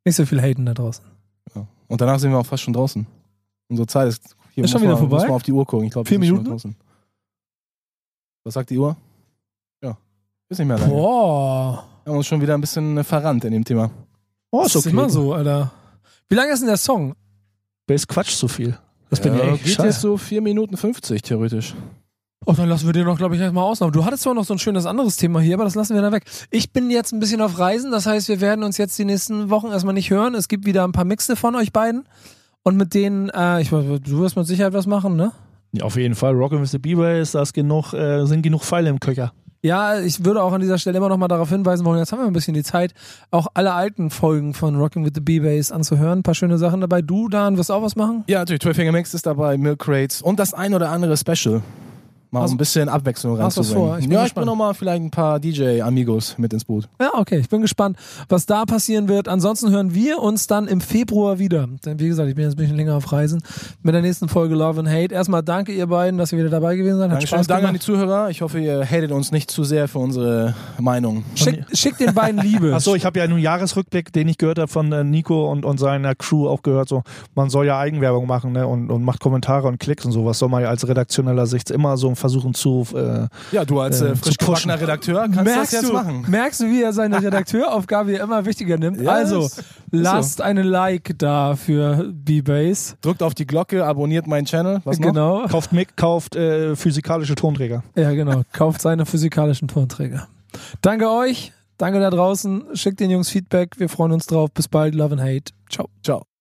Nicht so viel haten da draußen. Ja. Und danach sind wir auch fast schon draußen. Unsere Zeit ist hier Ist schon wieder man, vorbei? Muss man auf die Uhr gucken. Ich glaube, Vier Minuten? draußen. Was sagt die Uhr? Ja. Ist nicht mehr lange. Boah. Wir haben uns schon wieder ein bisschen äh, verrannt in dem Thema. Oh, Das ist immer so, Alter. Wie lang ist denn der Song? Bass quatscht so viel. Das bin ja echt geht scheiße. jetzt so 4 Minuten 50 theoretisch. Oh, dann lassen wir den noch, glaube ich, erstmal ausnahme. Du hattest zwar noch so ein schönes anderes Thema hier, aber das lassen wir dann weg. Ich bin jetzt ein bisschen auf Reisen, das heißt, wir werden uns jetzt die nächsten Wochen erstmal nicht hören. Es gibt wieder ein paar Mixe von euch beiden. Und mit denen, äh, ich weiß, du wirst mit Sicherheit was machen, ne? Ja, auf jeden Fall. Rockin' with the B-Bass, da ist genug, äh, sind genug Pfeile im Köcher. Ja, ich würde auch an dieser Stelle immer noch mal darauf hinweisen wollen, jetzt haben wir ein bisschen die Zeit, auch alle alten Folgen von Rockin' with the B-Bass anzuhören. Ein paar schöne Sachen dabei. Du, Dan, wirst auch was machen? Ja, natürlich. 12 Finger Mix ist dabei, Milk Crates und das ein oder andere Special. Mal Hast- ein bisschen Abwechslung hast reinzubringen. vor? Ich ja, ich bin noch mal vielleicht ein paar DJ-Amigos mit ins Boot. Ja, okay. Ich bin gespannt, was da passieren wird. Ansonsten hören wir uns dann im Februar wieder. Denn wie gesagt, ich bin jetzt ein bisschen länger auf Reisen mit der nächsten Folge Love and Hate. Erstmal danke ihr beiden, dass ihr wieder dabei gewesen seid. Hat Dankeschön. Spaß Danke an die. Zuhörer. Ich hoffe, ihr hatet uns nicht zu sehr für unsere Meinung. Schickt, schickt den beiden Liebe. Achso, ich habe ja einen Jahresrückblick, den ich gehört habe von äh, Nico und, und seiner Crew auch gehört, so man soll ja Eigenwerbung machen ne, und, und macht Kommentare und Klicks und sowas. Soll man ja als redaktioneller Sicht immer so versuchen zu. Äh, Ja, du als Äh, äh, frisch gebackener Redakteur kannst merkst das jetzt du, machen. merkst du, wie er seine Redakteuraufgabe immer wichtiger nimmt? Ja, also, lasst einen Like da für B-Bass. Drückt auf die Glocke, abonniert meinen Channel. Was noch? Genau. kauft Mick, kauft äh, physikalische Tonträger. Ja, genau. Kauft seine physikalischen Tonträger. Danke euch. Danke da draußen. Schickt den Jungs Feedback. Wir freuen uns drauf. Bis bald. Love and Hate. Ciao. Ciao.